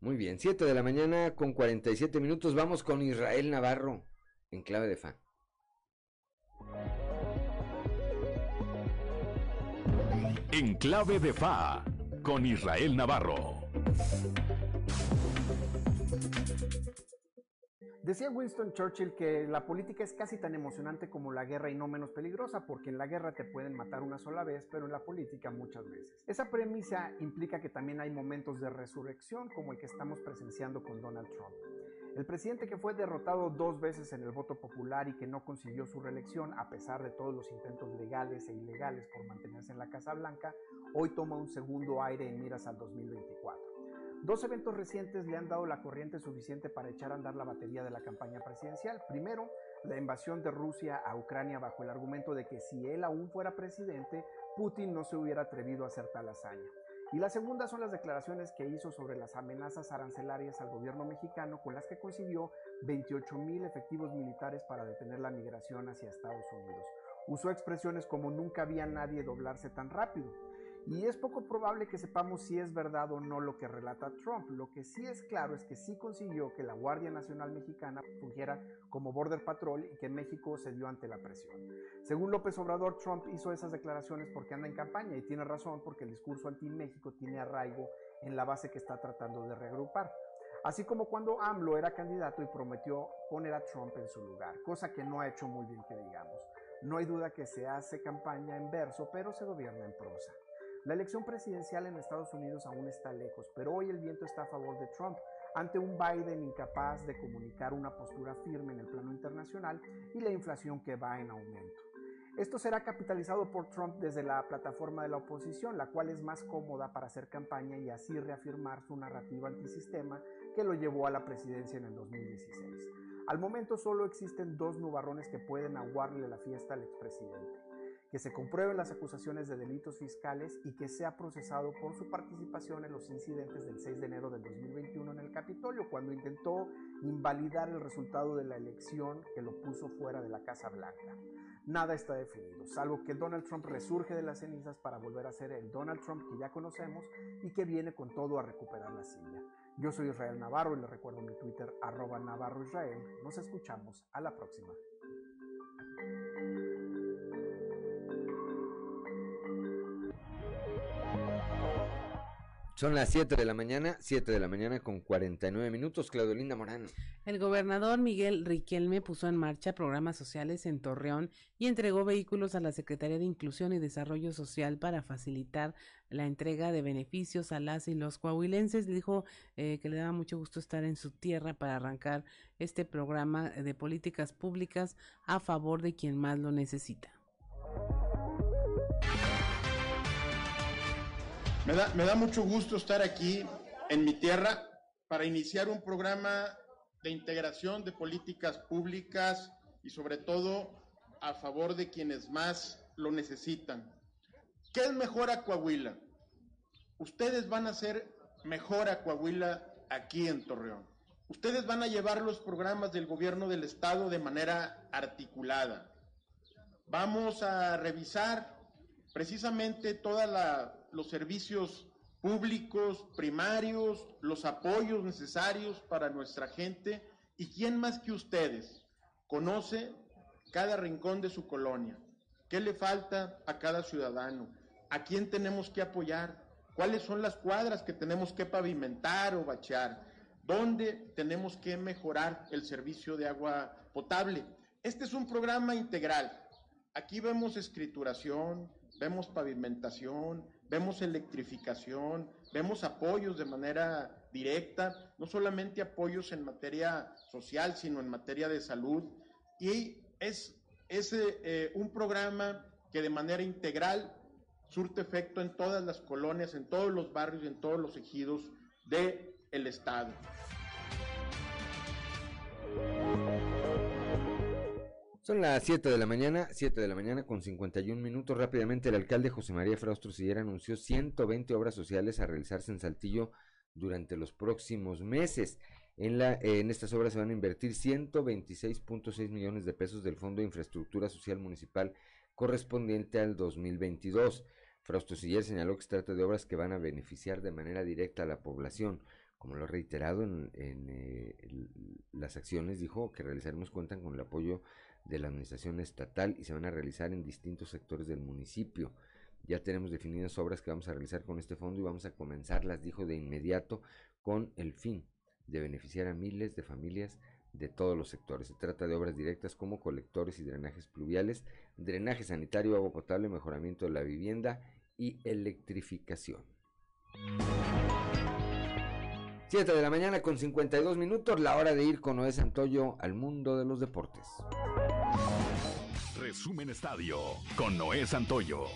Muy bien, 7 de la mañana con 47 minutos. Vamos con Israel Navarro en clave de fa. En clave de fa con Israel Navarro. Decía Winston Churchill que la política es casi tan emocionante como la guerra y no menos peligrosa, porque en la guerra te pueden matar una sola vez, pero en la política muchas veces. Esa premisa implica que también hay momentos de resurrección como el que estamos presenciando con Donald Trump. El presidente que fue derrotado dos veces en el voto popular y que no consiguió su reelección a pesar de todos los intentos legales e ilegales por mantenerse en la Casa Blanca, hoy toma un segundo aire en miras al 2024. Dos eventos recientes le han dado la corriente suficiente para echar a andar la batería de la campaña presidencial. Primero, la invasión de Rusia a Ucrania bajo el argumento de que si él aún fuera presidente, Putin no se hubiera atrevido a hacer tal hazaña. Y la segunda son las declaraciones que hizo sobre las amenazas arancelarias al gobierno mexicano con las que consiguió 28 mil efectivos militares para detener la migración hacia Estados Unidos. Usó expresiones como nunca había nadie doblarse tan rápido. Y es poco probable que sepamos si es verdad o no lo que relata Trump. Lo que sí es claro es que sí consiguió que la Guardia Nacional Mexicana fungiera como Border Patrol y que México cedió ante la presión. Según López Obrador, Trump hizo esas declaraciones porque anda en campaña y tiene razón porque el discurso anti-México tiene arraigo en la base que está tratando de reagrupar. Así como cuando AMLO era candidato y prometió poner a Trump en su lugar, cosa que no ha hecho muy bien que digamos. No hay duda que se hace campaña en verso, pero se gobierna en prosa. La elección presidencial en Estados Unidos aún está lejos, pero hoy el viento está a favor de Trump ante un Biden incapaz de comunicar una postura firme en el plano internacional y la inflación que va en aumento. Esto será capitalizado por Trump desde la plataforma de la oposición, la cual es más cómoda para hacer campaña y así reafirmar su narrativa antisistema que lo llevó a la presidencia en el 2016. Al momento solo existen dos nubarrones que pueden aguarle la fiesta al expresidente que se comprueben las acusaciones de delitos fiscales y que sea procesado por su participación en los incidentes del 6 de enero del 2021 en el Capitolio, cuando intentó invalidar el resultado de la elección que lo puso fuera de la Casa Blanca. nada está definido, salvo que Donald Trump resurge de las cenizas para volver a ser el Donald Trump que ya conocemos y que viene con todo a recuperar la silla. Yo soy Israel Navarro y les recuerdo mi Twitter arroba Navarro Israel. Nos escuchamos a la próxima. Son las 7 de la mañana, 7 de la mañana con 49 minutos. Claudio Linda Morán. El gobernador Miguel Riquelme puso en marcha programas sociales en Torreón y entregó vehículos a la Secretaría de Inclusión y Desarrollo Social para facilitar la entrega de beneficios a las y los coahuilenses. Dijo eh, que le daba mucho gusto estar en su tierra para arrancar este programa de políticas públicas a favor de quien más lo necesita. Me da, mucho gusto estar aquí en mi tierra para iniciar un programa de integración de políticas públicas y sobre todo a favor de quienes más lo necesitan. ¿Qué es mejor a Coahuila? Ustedes van a hacer mejor a Coahuila aquí en Torreón. Ustedes van a llevar los programas del gobierno del estado de manera articulada. Vamos a revisar precisamente toda la los servicios públicos, primarios, los apoyos necesarios para nuestra gente y quién más que ustedes conoce cada rincón de su colonia, qué le falta a cada ciudadano, a quién tenemos que apoyar, cuáles son las cuadras que tenemos que pavimentar o bachear, dónde tenemos que mejorar el servicio de agua potable. Este es un programa integral. Aquí vemos escrituración, vemos pavimentación, vemos electrificación, vemos apoyos de manera directa, no solamente apoyos en materia social, sino en materia de salud. Y es, eh, un programa que de manera integral surte efecto en todas las colonias, en todos los barrios y en todos los ejidos del el Estado. Son las 7 de la mañana, 7 de la mañana con 51 minutos. Rápidamente, el alcalde José María Fraustro Siller anunció 120 obras sociales a realizarse en Saltillo durante los próximos meses. En, estas obras se van a invertir 126.6 millones de pesos del Fondo de Infraestructura Social Municipal correspondiente al 2022. Frausto Siller señaló que se trata de obras que van a beneficiar de manera directa a la población. Como lo ha reiterado en, eh, las acciones, dijo que realizaremos cuentan con el apoyo de la administración estatal y se van a realizar en distintos sectores del municipio. Ya tenemos definidas obras que vamos a realizar con este fondo y vamos a comenzarlas, dijo de inmediato, con el fin de beneficiar a miles de familias de todos los sectores. Se trata de obras directas como colectores y drenajes pluviales, drenaje sanitario, agua potable, mejoramiento de la vivienda y electrificación. 7 de la mañana con 52 minutos, la hora de ir con Noé Santoyo al mundo de los deportes. Resumen Estadio con Noé Santoyo.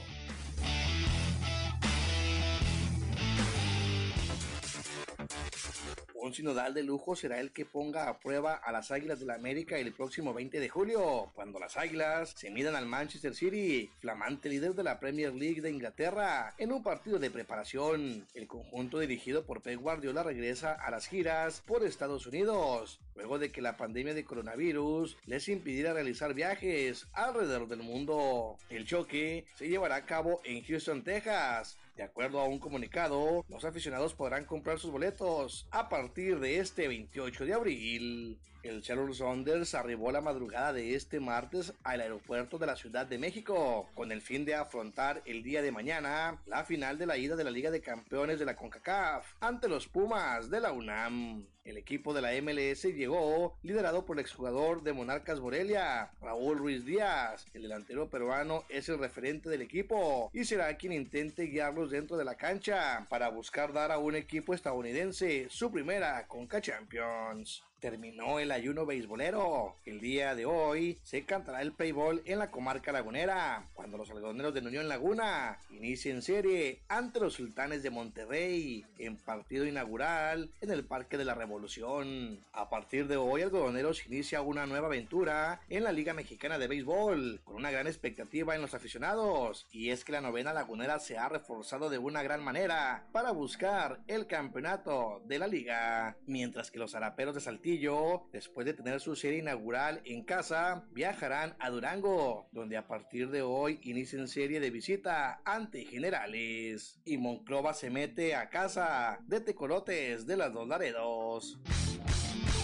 Un sinodal de lujo será el que ponga a prueba a las Águilas de la América el próximo 20 de julio, cuando las Águilas se midan al Manchester City, flamante líder de la Premier League de Inglaterra, en un partido de preparación. El conjunto dirigido por Pep Guardiola regresa a las giras por Estados Unidos, luego de que la pandemia de coronavirus les impidiera realizar viajes alrededor del mundo. El choque se llevará a cabo en Houston, Texas, de acuerdo a un comunicado, los aficionados podrán comprar sus boletos a partir de este 28 de abril. El Charles Saunders arribó la madrugada de este martes al aeropuerto de la Ciudad de México con el fin de afrontar el día de mañana la final de la ida de la Liga de Campeones de la CONCACAF ante los Pumas de la UNAM. El equipo de la MLS llegó liderado por el exjugador de Monarcas Morelia, Raúl Ruiz Díaz. El delantero peruano es el referente del equipo y será quien intente guiarlos dentro de la cancha para buscar dar a un equipo estadounidense su primera Conca Champions terminó el ayuno beisbolero. El día de hoy se cantará el playball en la comarca lagunera, cuando los algodoneros de Unión Laguna inicien serie ante los sultanes de Monterrey en partido inaugural en el Parque de la Revolución. A partir de hoy, Algodoneros inicia una nueva aventura en la Liga Mexicana de Béisbol, con una gran expectativa en los aficionados, y es que la novena lagunera se ha reforzado de una gran manera para buscar el campeonato de la liga, mientras que los haraperos de Saltillo Guilló, después de tener su serie inaugural en casa, viajarán a Durango, donde a partir de hoy inician serie de visita ante generales. Y Monclova se mete a casa de tecolotes de las dos Laredos.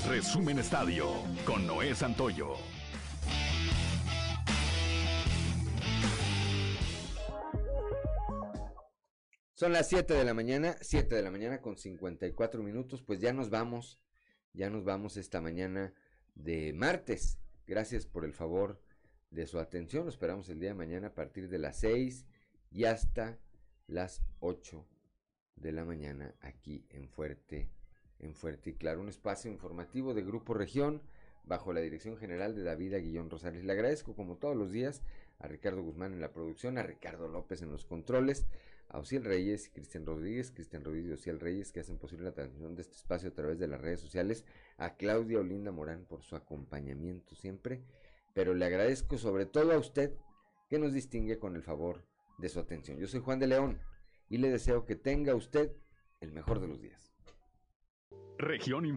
Resumen Estadio con Noé Santoyo. Son las 7 de la mañana, 7 de la mañana con 54 minutos, pues ya nos vamos, ya nos vamos esta mañana de martes. Gracias por el favor de su atención, lo esperamos el día de mañana a partir de las 6 y hasta las 8 de la mañana aquí en Fuerte, en Fuerte y Claro, un espacio informativo de Grupo Región bajo la dirección general de David Aguillón Rosales. Le agradezco como todos los días a Ricardo Guzmán en la producción, a Ricardo López en los controles, a Ociel Reyes y Cristian Rodríguez, Cristian Rodríguez y Ociel Reyes que hacen posible la transmisión de este espacio a través de las redes sociales, a Claudia Olinda Morán por su acompañamiento siempre, pero le agradezco sobre todo a usted que nos distingue con el favor de su atención. Yo soy Juan de León y le deseo que tenga usted el mejor de los días. Región Info